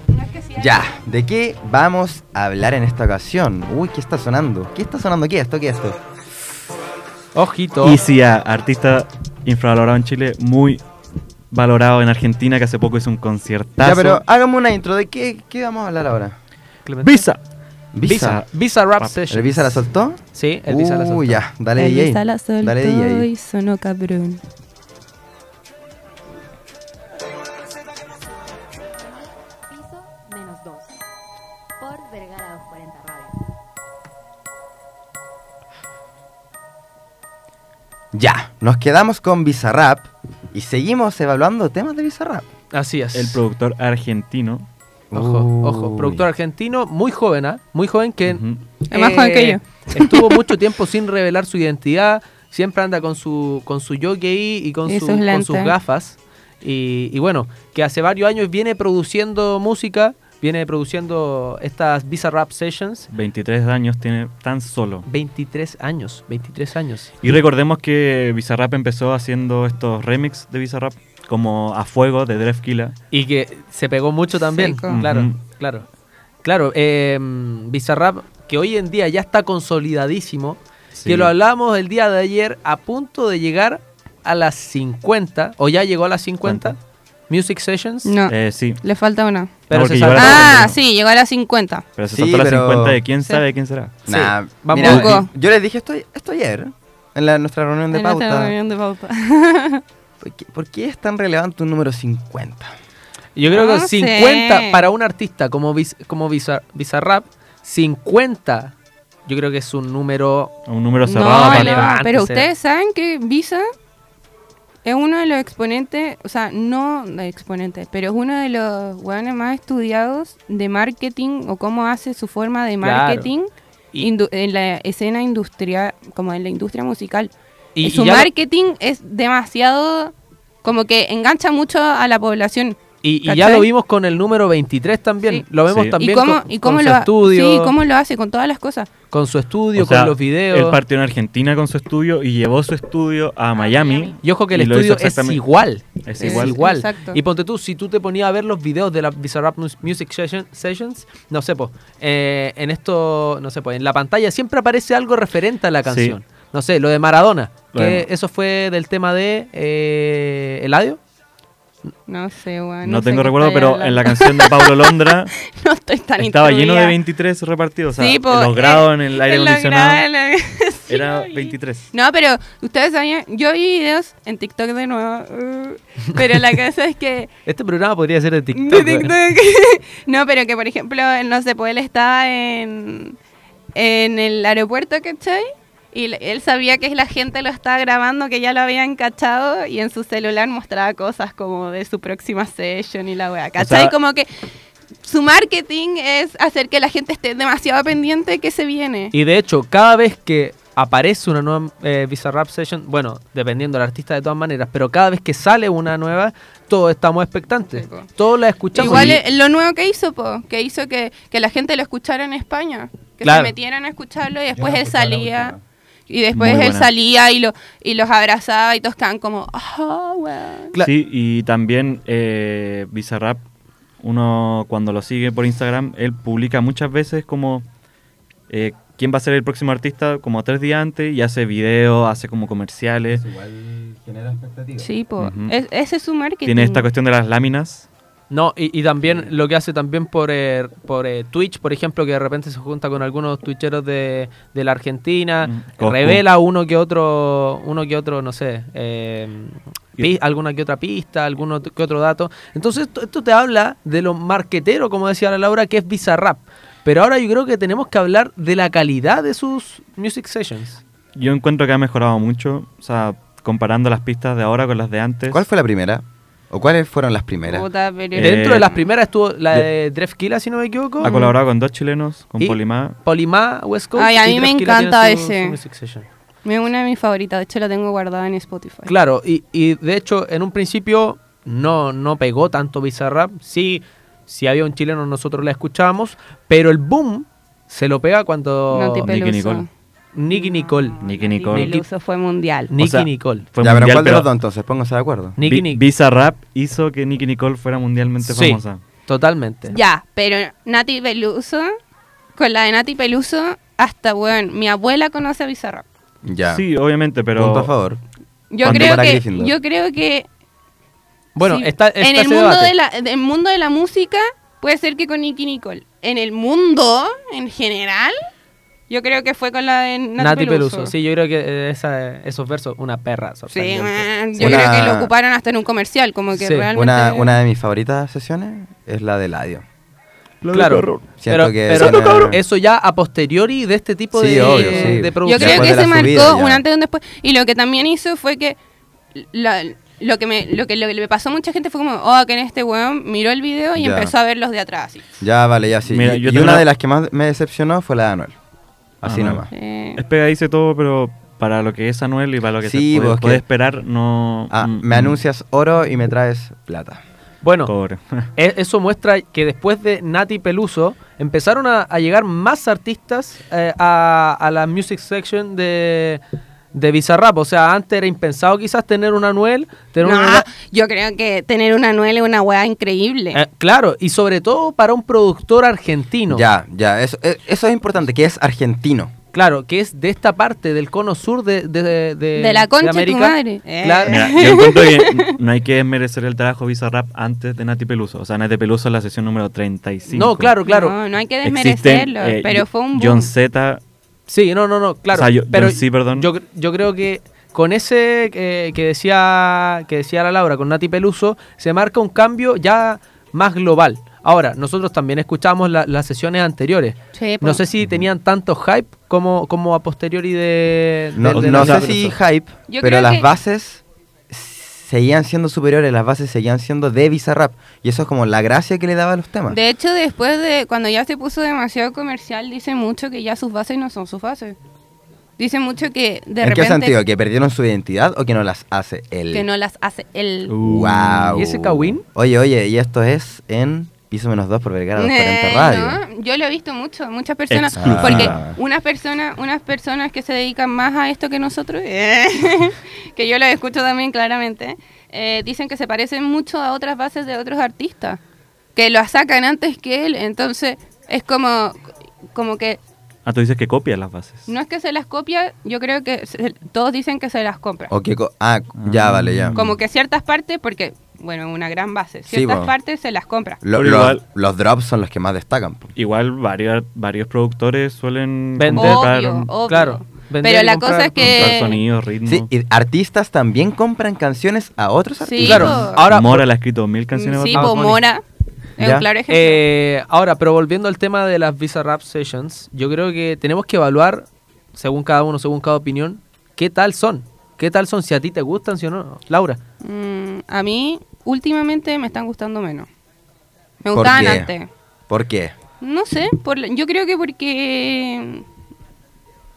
Ya, ¿de qué vamos a hablar en esta ocasión? Uy, ¿qué está sonando? ¿Qué está sonando? ¿Qué es esto? ¿Qué es esto? Ojito. Easy A, artista infravalorado en Chile, muy valorado en Argentina, que hace poco hizo un conciertazo. Ya, pero hágame una intro. ¿De qué, qué vamos a hablar ahora? Clemente. Visa. Visa. Visa Rap Rap. Session. ¿El Visa la soltó? Sí, el Visa la soltó. Uy, ya. Dale El DJ. Visa la soltó Dale DJ. y sonó cabrón. Ya, nos quedamos con Bizarrap y seguimos evaluando temas de Bizarrap. Así es. El productor argentino. Ojo, ojo. Productor argentino, muy joven, ¿ah? Muy joven que... Es más joven que yo. Estuvo mucho tiempo sin revelar su identidad. Siempre anda con su, con su jockey y con, Y su- sus con sus gafas. Y, y bueno, que hace varios años viene produciendo música, viene produciendo estas Visa Rap Sessions. 23 años tiene tan solo. 23 años, 23 años. Y recordemos que Bizarrap empezó haciendo estos remix de Bizarrap como A Fuego de Drefkila. Y que se pegó mucho también. Seco. Claro, claro. Claro, eh, Bizarrap, que hoy en día ya está consolidadísimo, que lo hablábamos el día de ayer, a punto de llegar a las 50, o ya llegó a las 50, Music Sessions. No, Eh, sí, le falta una. Pero No, se saltó. a Ah, sí, llegó a las 50. pero se Sí, saltó las pero- 50 de quién Sí. sabe quién será. Sí. Nah, Vamos mira, a- yo les dije esto, esto ayer, en la, nuestra reunión de En nuestra pauta. reunión de pauta. ¿Por qué, por qué es tan relevante un número 50? Yo creo No que sé. 50 para un artista como, Biz- como Bizar- Bizarrap, 50 yo creo que es un número... Un número No, cerrado. para no, pero ustedes saben que Visa es uno de los exponentes, o sea, no de exponentes, pero es uno de los hueones más estudiados de marketing o cómo hace su forma de marketing en la escena industrial, como en la industria musical. Y, su lo- marketing es demasiado, como que engancha mucho a la población. Y- y ya lo vimos con el número 23 también. Sí. Lo vemos Sí. también y cómo, con, y cómo con lo su estudio. sí, cómo lo hace con todas las cosas. Con su estudio, O sea, con los videos. Él partió en Argentina con su estudio y llevó su estudio a Miami. Miami. Y ojo que el estudio es igual. Es Es igual. igual. Exacto. Y ponte tú, si tú te ponías a ver los videos de la Bizarrap Mus- Music Session- Sessions, no sé, pues, en esto, no sé, pues, en la pantalla siempre aparece algo referente a la Sí. canción. No sé, lo de Maradona, Lo que de- eso fue del tema de eh, Eladio. No sé, weón. No, sé tengo recuerdo, pero hablando. en la canción de Pablo Londra no estoy tan estaba lleno de instruida. 23 repartidos. O sea, Sí, po, los eh, grados en el aire En acondicionado la- Sí, era lo vi. 23. No, pero ustedes sabían, yo vi videos en TikTok de nuevo, uh, pero la cosa es que... Este programa podría ser de TikTok. de weón. TikTok. no, pero que por ejemplo, no sé, pues él estaba en, en el aeropuerto, ¿cachai? Y él sabía que la gente lo estaba grabando, que ya lo habían cachado, y en su celular mostraba cosas como de su próxima session y la wea, ¿cachai? sea- como que su marketing es hacer que la gente esté demasiado pendiente de que se viene. Y de hecho, cada vez que aparece una nueva eh, Bizarrap Session, bueno, dependiendo del artista de todas maneras, pero cada vez que sale una nueva, todos estamos expectantes. Sí. Todos la escuchamos. Igual Y- lo nuevo que hizo, po, que hizo que, que la gente lo escuchara en España, que Claro. se metieran a escucharlo y después no él salía. Y después él salía y lo y los abrazaba y todos quedaban como, ah, weón. Cla- Sí, y también eh, Bizarrap, uno cuando lo sigue por Instagram, él publica muchas veces como eh, quién va a ser el próximo artista como tres días antes y hace videos, hace como comerciales. Igual genera expectativas. Sí, po. Es- ese es su marketing. Tiene esta cuestión de las láminas. No, y, y también lo que hace también por, eh, por eh, Twitch, por ejemplo, que de repente se junta con algunos twitcheros de, de la Argentina, Mm, Coscu. revela uno que otro, uno que otro, no sé, eh, pi- alguna que otra pista, alguno que otro dato. Entonces esto, esto te habla de lo marquetero, como decía la Laura, que es Bizarrap. Pero ahora yo creo que tenemos que hablar de la calidad de sus music sessions. Yo encuentro que ha mejorado mucho, o sea, comparando las pistas de ahora con las de antes. ¿Cuál fue la primera? ¿O cuáles fueron las primeras? Puta, pero- Eh, Dentro de las primeras estuvo la de- de Drefkila, si no me equivoco. Ha colaborado con dos chilenos, con Y- Polimá. Polimá, West Coast. Ay, a mí me encanta su- ese. su. Es una de mis favoritas, de hecho la tengo guardada en Spotify. Claro, y, y de hecho en un principio no, no pegó tanto Bizarrap. Sí, si había un chileno nosotros la escuchábamos, pero el boom se lo pega cuando... Nicky. Nicole. Nicky Nicole. Nicky Nicole. El uso fue mundial. Nicky sea, Nicole. Fue ya, pero mundial, ¿cuál de pero los dos entonces? Pónganse de acuerdo. Nicky Nicole. Visa Rap hizo que Nicky Nicole fuera mundialmente Sí. famosa. Totalmente. Ya, pero Nati Peluso, con la de Nati Peluso, hasta, weón, mi abuela conoce a Bizarrap. Ya. Sí, obviamente, pero. Punto a favor. Yo creo que, Gryffindor. yo creo que Bueno, sí, está, está en el mundo debate. de la, en el mundo de la música puede ser que con Nicky Nicole. En el mundo en general, yo creo que fue con la de Nati, Nati Peluso. Peluso. Sí, yo creo que eh, esa- esos versos, una perra. Sí, man, yo Una- creo que lo ocuparon hasta en un comercial, como que Sí, realmente... Una, una de mis favoritas sesiones es la de Ladio. Claro, pero, que pero eso ya a posteriori de este tipo Sí, de, obvio, sí. de Yo producción. creo Después que se marcó un antes y un después. Y lo que también hizo fue que la- lo que me lo que, lo que le pasó a mucha gente fue como, oh, que en este weón miró el video y Ya. empezó a ver los de atrás. Así. Ya, vale, ya sí. Mira, y yo una una- de las que más me decepcionó fue la de Anuel. Así Ah, nomás. Eh, Es pegadizo y todo, pero para lo que es Anuel y para lo que Sí, se puede, puede que- esperar, no. Ah, mm, me mm, anuncias oro y me traes plata. Bueno, e- eso muestra que después de Nati Peluso empezaron a, a llegar más artistas eh, a, a la music section de, de Bizarrap. O sea, antes era impensado quizás tener un Anuel, tener no, una- yo creo que tener una Anuel es una weá increíble. Eh, claro, y sobre todo para un productor argentino. Ya, ya, eso, eh, eso es importante, que es argentino. Claro, que es de esta parte del cono sur de, de, de, De la concha de tu América. madre. Eh. Claro. Mira, yo encuentro que no hay que desmerecer el trabajo Bizarrap antes de Nati Peluso. O sea, Nati Peluso es la sesión número 35. No, claro, claro. No, no hay que Existen, desmerecerlo, eh, pero fue un John boom. Z. Sí, no, no, no, claro. O sea, yo- pero C, perdón. Yo, yo creo que con ese eh, que decía que decía la Laura con Nati Peluso se marca un cambio ya más global. Ahora, nosotros también escuchamos la- las sesiones anteriores. Sí, po. No sé si tenían tanto hype como, como a posteriori de... No, de- no Nati sé si hype, Yo pero las que- bases seguían siendo superiores, las bases seguían siendo de Bizarrap. Y eso es como la gracia que le daba a los temas. De hecho, después de cuando ya se puso demasiado comercial, dice mucho que ya sus bases no son sus bases. Dice mucho que de ¿En repente qué sentido? ¿Que perdieron su identidad o que no las hace él? que no las hace él. Uh, Wow. ¿Y ese Kawin? Oye, oye, y esto es en piso menos 2 por Vergara 240 Eh, Radio. no, yo lo he visto mucho, muchas personas, Exclusiva. porque Ah. unas personas, unas personas que se dedican más a esto que nosotros, eh, que yo lo escucho también claramente, eh, dicen que se parecen mucho a otras bases de otros artistas, que lo sacan antes que él, entonces es como, como que Ah, tú dices que copia las bases. no es que se las copia, yo creo que se- todos dicen que se las compra, O que co- ah, ya, Ah. vale, ya. como que ciertas partes, porque bueno, una gran base, Sí, ciertas partes se las compra. Lo- Pero lo- igual- los drops son los que más destacan. Igual varios, varios productores suelen Vender. Obvio, obvio. Claro, vender Pero la comprar, cosa es que comprar sonidos, ritmos. Sí, y artistas también compran canciones a otros Sí, artistas. Claro, po. ahora... Mora le ha escrito mil canciones. Sí, a Bunny. Mora es Ya. un claro ejemplo. Eh, ahora, pero volviendo al tema de las Visa Rap Sessions, yo creo que tenemos que evaluar, según cada uno, según cada opinión, qué tal son. ¿Qué tal son? Si a ti te gustan, si o no. Laura. Mm, a mí, últimamente me están gustando menos. Me ¿Por gustaban qué? antes. ¿Por qué? No sé, por yo creo que porque.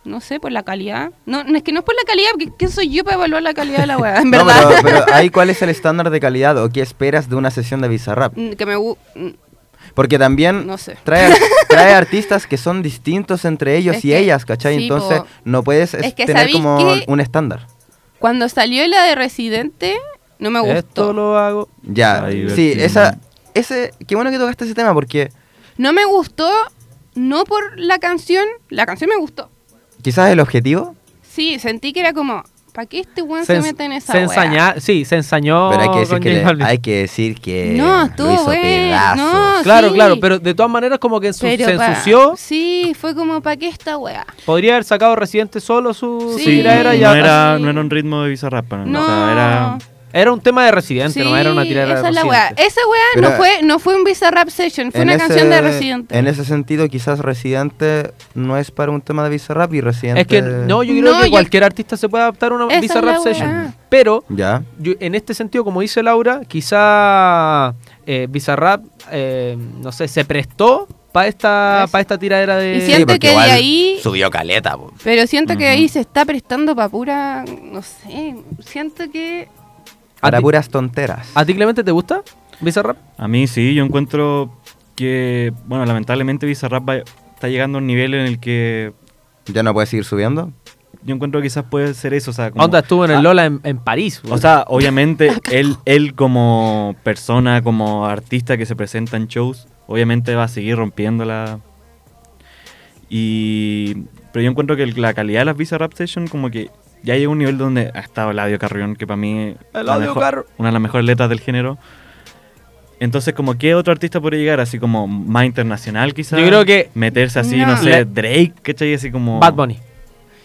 No sé, por la calidad. No, no, es que no es por la calidad, porque ¿quién soy yo para evaluar la calidad de la weá? En No, verdad. pero, pero ahí cuál es el estándar de calidad o qué esperas de una sesión de Bizarrap. Mm, que me mm, Porque también No sé. trae, trae artistas que son distintos entre ellos Es y que- ellas, ¿cachai? sí, Entonces po. no puedes es- tener ¿sabéis como qué? un estándar. Cuando salió la de Residente, no me gustó. Esto lo hago. Ya, sí, esa, ese, qué bueno que tocaste ese tema porque No me gustó, no por la canción, la canción me gustó. quizás el objetivo, Sí, sentí que era como, ¿para qué este weón se, mete en esa se ensaña- sí, se ensañó. pero hay que decir que, le- hay que decir que No, lo estuvo hizo bueno, pedazos. no. Claro, sí. claro, pero de todas maneras como que Pero se pa- ensució. Sí, fue como, ¿para qué esta weá? Podría haber sacado Residente solo su, Sí. no, era, no era un ritmo de Bizarrap. para mí. No. O sea, era... Era un tema de Residente, Sí, no era una tiradera esa de es la weá. Residente. Esa weá no fue, no fue un Bizarrap Session, fue una ese- canción de Residente. En ese sentido, quizás Residente no es para un tema de Bizarrap y Residente... Es que no, yo creo No, que yo- cualquier artista se puede adaptar a una Bizarrap Session. Pero Ya, yo, en este sentido, como dice Laura, quizá eh, Bizarrap, eh, no sé, se prestó para esta, Es- pa esta tiradera de... Y siento que de ahí- Subió caleta, po. Pero siento que Ujú. ahí se está prestando para pura, no sé, siento que... Para ti- puras tonteras. ¿A ti, Clemente, te gusta Bizarrap? A mí sí, yo encuentro que, bueno, lamentablemente Bizarrap va- está llegando a un nivel en el que ¿Ya no puede seguir subiendo? Yo encuentro que quizás puede ser eso, o sea, como- Onda estuvo en el Ah, Lola en, en París. O sea, obviamente él, él como persona, como artista que se presenta en shows, obviamente va a seguir rompiéndola. Y pero yo encuentro que la calidad de las Visa Rap Session como que ya llega a un nivel donde ha estado Eladio Carrión, que para mí la mejor- Carr- una de las mejores letras del género. Entonces, como qué otro artista podría llegar así como más internacional quizás. Yo creo que- meterse así, no, No. sé, Drake, ¿cachai? Así como Bad Bunny.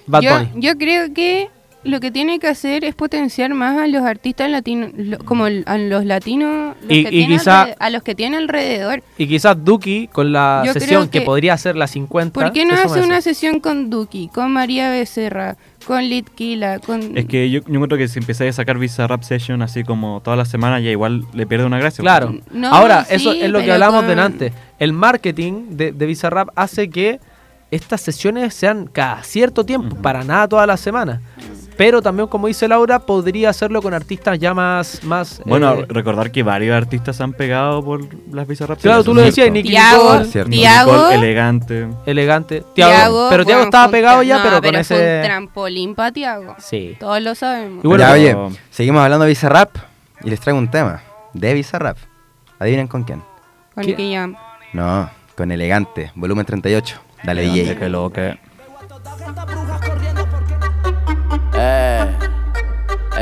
Bad yo, Bunny. yo creo que lo que tiene que hacer es potenciar más a los artistas latinos, lo- como el- a los latinos, los Y- que y quizá- a los que tiene alrededor. Y quizás Duki con la Yo sesión que, que- podría ser la 50. ¿Por qué no hace una sesión con Duki, con María Becerra, con Litkila, con... Es que yo, yo encuentro que si empezáis a sacar Visa Rap Session así como todas las semanas, ya igual le pierde una gracia. Claro. No, Ahora, sí, eso es lo que hablamos con- delante. El marketing de, de Bizarrap hace que estas sesiones sean cada cierto tiempo, para nada todas las semanas. Pero también, como dice Laura, podría hacerlo con artistas ya más... más Bueno, eh, recordar que varios artistas se han pegado por las Visa Rap Claro, tú lo decías. Nicky Tiago. Tiago, Nicole, elegante. elegante. Tiago, Tiago, pero Tiago bueno, estaba fue un pegado ya, no, pero con fue un ese... trampolín para Tiago. Sí. Todos lo sabemos. Y bueno, ya, pero- oye, seguimos hablando de Bizarrap y les traigo un tema de Bizarrap. Adivinen con quién. Con que ya- No, con Elegante, volumen 38. Dale, DJ. Que lo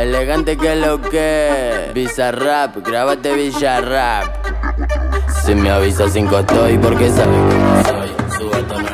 elegante que lo que Bizarrap, grábate Villarrap Si me avisa cinco estoy porque sabe cómo soy Su gato no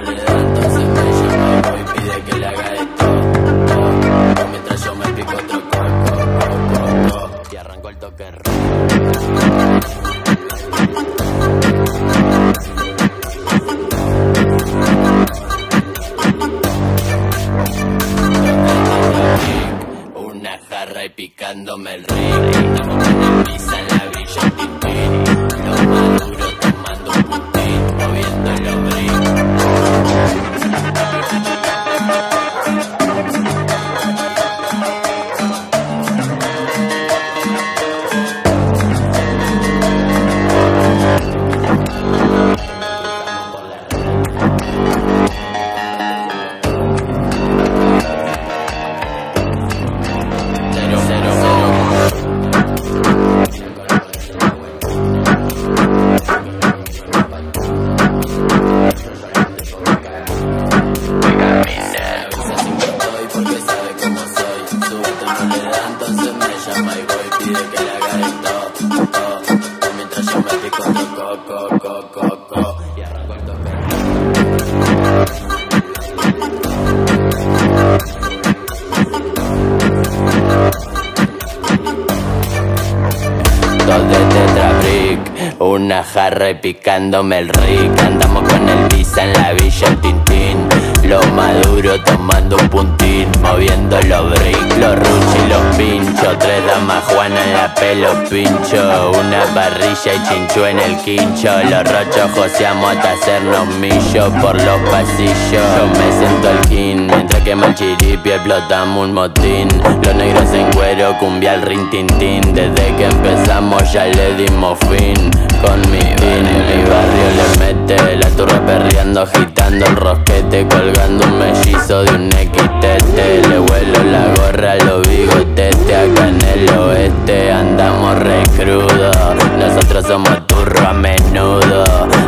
picándome el rick Andamos con el visa en la villa el Tintín. Lo maduro tomando un puntín Moviendo los bricks, los ruch y los pinchos Tres damas Juana en la pelo pincho. Una parrilla y chinchú en el quincho. Los rochos joseamos hasta hacernos millos por los pasillos. Yo me siento el king Mientras quema el chiripi explotamos un motín. Los negros en cuero, cumbia el rin tin Desde que empezamos ya le dimos fin Con mi barrio, mi barrio le mete La turra perreando, agitando el rosquete Colgando un mellizo de un XTT Le vuelo la gorra a los bigotetes Acá en el oeste andamos re crudo. Nosotros somos turro a menudo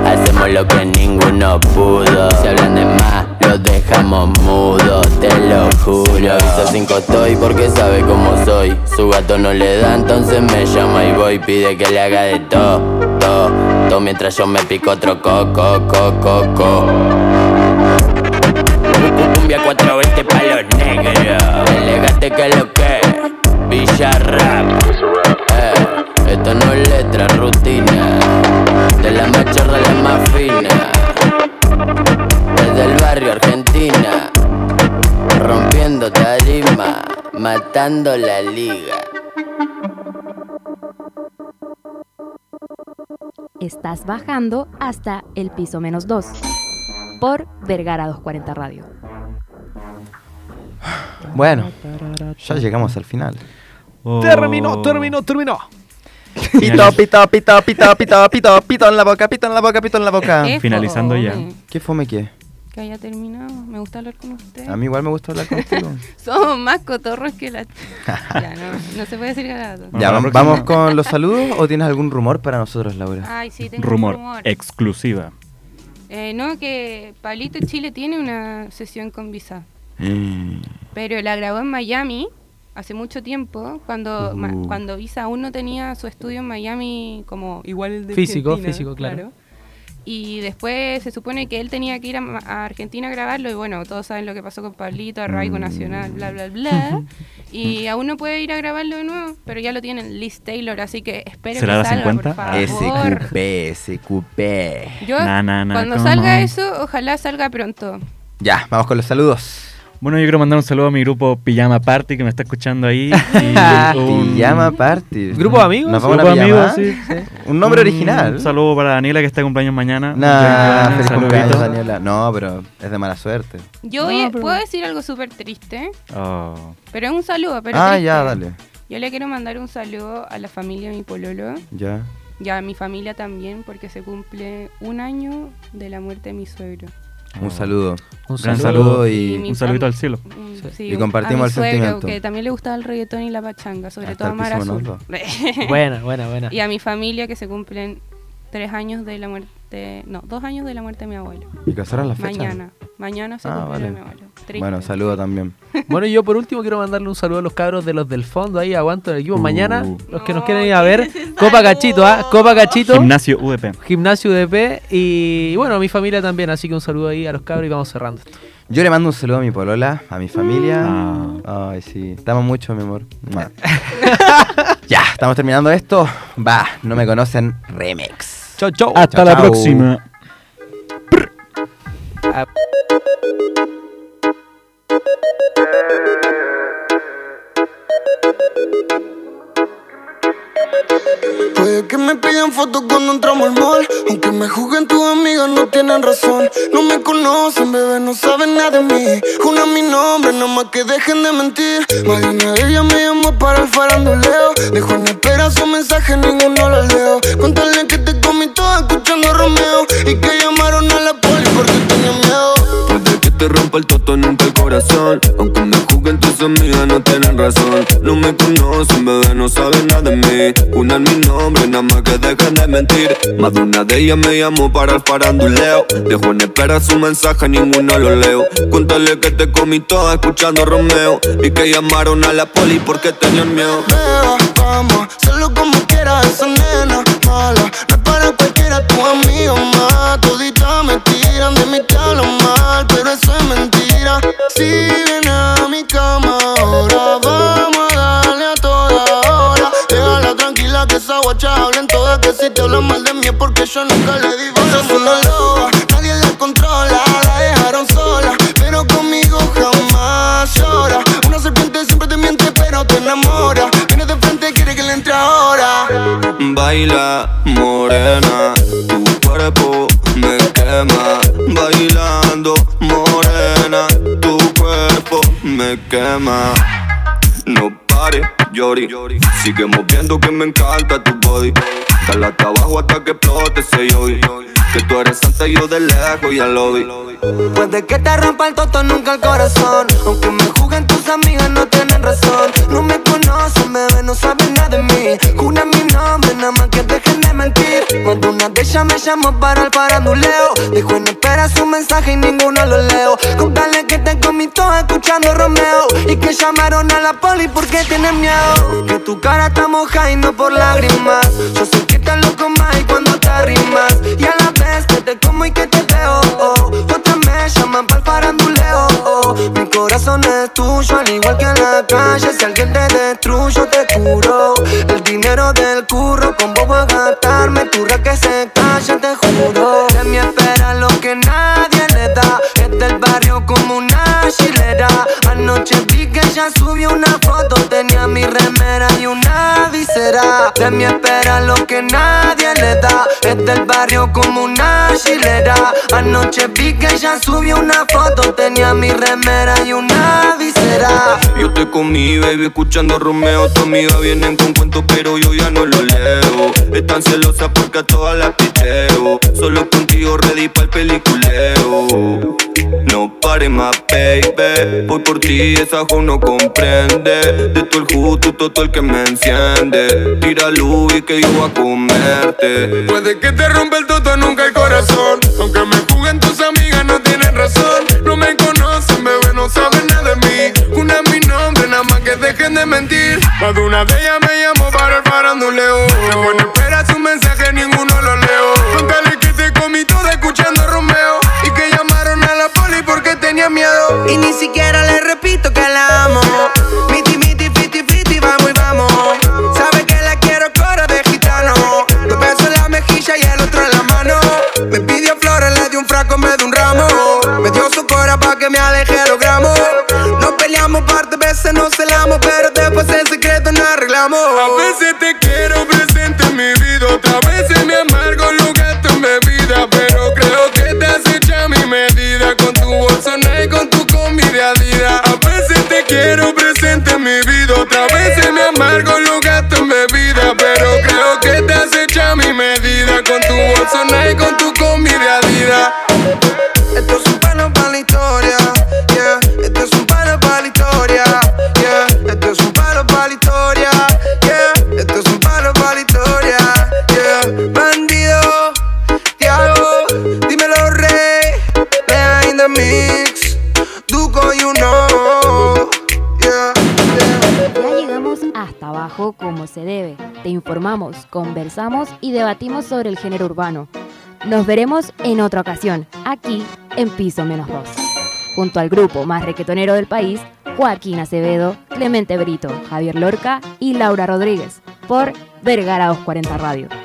Hacemos lo que ninguno pudo. Si hablan de más, los dejamos mudos Te lo juro. Avisa cinco estoy porque sabe cómo soy. Su gato no le da, entonces me llama y voy Pide que le haga de todo, todo Mientras yo me pico otro coco, coco, coco. Cumbia 420 pa' los negros. Elegante que lo que Villarrap eh, Esto no es letra, rutina. De la más chorra la más fina. Desde el barrio Argentina Rompiendo tarima Matando la liga Estás bajando hasta el piso menos 2 por Vergara 240 Radio. Bueno, ya llegamos al final. Oh. Terminó, terminó, terminó. Pito, pito, pito, pito, pito, pito, pito en la boca, pito en la boca, pito en la boca. Finalizando ya. ¿Qué fome qué? Que haya terminado. Me gusta hablar con ustedes. A mí igual me gusta hablar contigo. Somos más cotorros que la... ya, no, no se puede decir garabato. Ya, vamos con los saludos o tienes algún rumor para nosotros, Laura? Ay, sí, tengo Rumor, un rumor. exclusiva. Eh, no, que Pablito Chile tiene una sesión con Visa. Mm. Pero la grabó en Miami hace mucho tiempo, cuando, ma- Uh. cuando Visa aún no tenía su estudio en Miami como igual el de Físico, Argentina, físico, claro. Y después se supone que él tenía que ir a, Argentina a grabarlo y bueno, todos saben lo que pasó con Pablito, arraigo Mm. nacional, bla, bla, bla. y aún no puede ir a grabarlo de nuevo, pero ya lo tienen Liz Taylor, así que espero ¿Será que salga, 50? por favor. SQP, SQP. Yo, Na, na, na, cuando salga on. eso, ojalá salga pronto. Ya, vamos con los saludos. Bueno, yo quiero mandar un saludo a mi grupo Pijama Party que me está escuchando ahí. y un- Pijama Party. ¿Grupo de amigos? ¿Nos vamos a Grupo de una amigos, pijamada? sí. Un nombre original. Un saludo para Daniela que está de cumpleaños mañana. Nah, feliz cumpleaños, Daniela. No, pero es de mala suerte. Yo No, voy a- pero- puedo decir algo súper triste, Oh, pero es un saludo. Pero ah, triste. ya, dale. Yo le quiero mandar un saludo a la familia de mi pololo Ya. y a mi familia también porque se cumple un año de la muerte de mi suegro. Un saludo. Un Gran saludo. saludo Y y un saludito al cielo. Un- Sí. sí, Y compartimos a mi el sentimiento. Que también le gustaba el reggaetón y la pachanga, sobre Hasta todo el Mar Azul. Buena, buena, buena. y a mi familia que se cumplen tres años de la muerte, no, dos años de la muerte de mi abuelo. ¿Y casaron la fecha? Mañana, mañana se Ah, cumple vale. de mi abuelo. Triste. Bueno, saludo también. Bueno, y yo por último quiero mandarle un saludo a los cabros de los del fondo ahí, aguanto el equipo. Uh. Mañana, los que nos No, quieren ir a ¿quién ver, Copa? Cachito, ¿ah? Copa Cachito, Gimnasio UDP. Gimnasio UDP y bueno, a mi familia también, así que un saludo ahí a los cabros y vamos cerrando esto. Yo le mando un saludo a mi polola, a mi familia. Ah. Ay, sí. Estamos mucho, mi amor. Ya, estamos terminando esto. Va, no me conocen. Remix. Chau, chau. Hasta Chao, la chao. próxima. Puede que me pidan fotos cuando entramos al mall. Aunque me juzguen tus amigas no tienen razón. No me conocen, bebé, no saben nada de mí. Juna mi nombre, nada más que dejen de mentir. Más de una de ellas me llamó para el faranduleo Dejó en espera su mensaje, ninguno lo leo. Contale que te todo escuchando Romeo Y que llamaron a la te rompa el toto, nunca el corazón. Aunque me juzguen tus amigas no tienen razón. No me conocen, bebé, no saben nada de mí. Unan mi nombre, nada más que dejen de mentir. Más de una de ellas me llamó para el faranduleo. Dejó en espera su mensaje, ninguno lo leo. Cuéntale que te comí toda escuchando Romeo. Y que llamaron a la poli porque tenían miedo. Beba, vamos, hacerlo como quiera esa nena mala. No para cualquiera, tu amigo más. Toditas me tiran, de te hablan mal Pero eso es mentira. Si viene a mi cama ahora Vamos a darle a toda hora. Déjala tranquila que esa guacha hablen todas Que si te mal de mí es porque yo nunca le di bola. Es una loba, nadie la controla La dejaron sola, pero conmigo jamás llora. Una serpiente siempre te miente pero te enamora Baila morena, tu cuerpo me quema. Bailando morena, tu cuerpo me quema. No pare, Yori. Sigue moviendo que me encanta tu body. Dale hasta abajo hasta que explote ese. Que tú eres santa yo de lejos ya lo vi. Puede que te rompa el toto, nunca el corazón. Aunque me juzguen tus amigas no tienen razón. No me conocen, bebé, no saben nada de mí. Juna mi nombre, nada más que dejen de mentir. De una de ellas me llamó para el faranduleo Dejó en espera su mensaje y ninguno lo leo. Contale que te comí todo escuchando Romeo. Y que llamaron a la poli porque tienen miedo. Que tu cara está moja y no por lágrimas. Yo sé que estás loco más y cuando te la que te como y que te veo. Oh. Otras me llaman pa'l faranduleo. Oh. Mi corazón es tuyo al igual que en la calle. Si alguien te destruyo te curo El dinero del curro con bobo a gastarme. Tu que se calle te juro. De mi espera lo que nadie le da. Es del barrio como una chilera Anoche vi que ella subió una foto Tenía mi remera y una visera De mi espera lo que nadie le da Es del barrio como una chilera Anoche vi que ella subió una foto Tenía mi remera y una visera Yo te comí, baby, escuchando Romeo. Tu amiga vienen con cuentos, pero yo ya no lo leo. Están celosas porque a todas las picheo. Solo contigo ready para el peliculeo. No pare más, baby. Voy por ti, esa jo no comprende. De todo el justo, todo el que me enciende. Tira luz y que yo voy a comerte. Puede que te rompa el toto, nunca el corazón. Aunque me juguen tus amigas, no tienen razón. No me conocen, bebé, no saben nada de mí. Una es mi nombre, nada más que dejen de mentir. Más de una de ellas me llamó para el faranduleo. Bueno, espera su mensaje, ninguno lo leo. Contale que te comí todo escuchando Y ni siquiera le repito que la amo. Miti, miti, fiti, fiti, vamos y vamos. Sabe que la quiero coro de gitano. Dos besos en la mejilla y el otro en la mano. Me pidió flores, le di un fraco, me dio un ramo. Me dio su cora pa' que me aleje los gramos. Nos peleamos parte veces, nos celamos, pero con Te informamos, conversamos y debatimos sobre el género urbano. Nos veremos en otra ocasión, aquí en Piso Menos 2. Junto al grupo más requetonero del país, Joaquín Acevedo, Clemente Brito, Javier Lorca y Laura Rodríguez, por Vergara 240 Radio.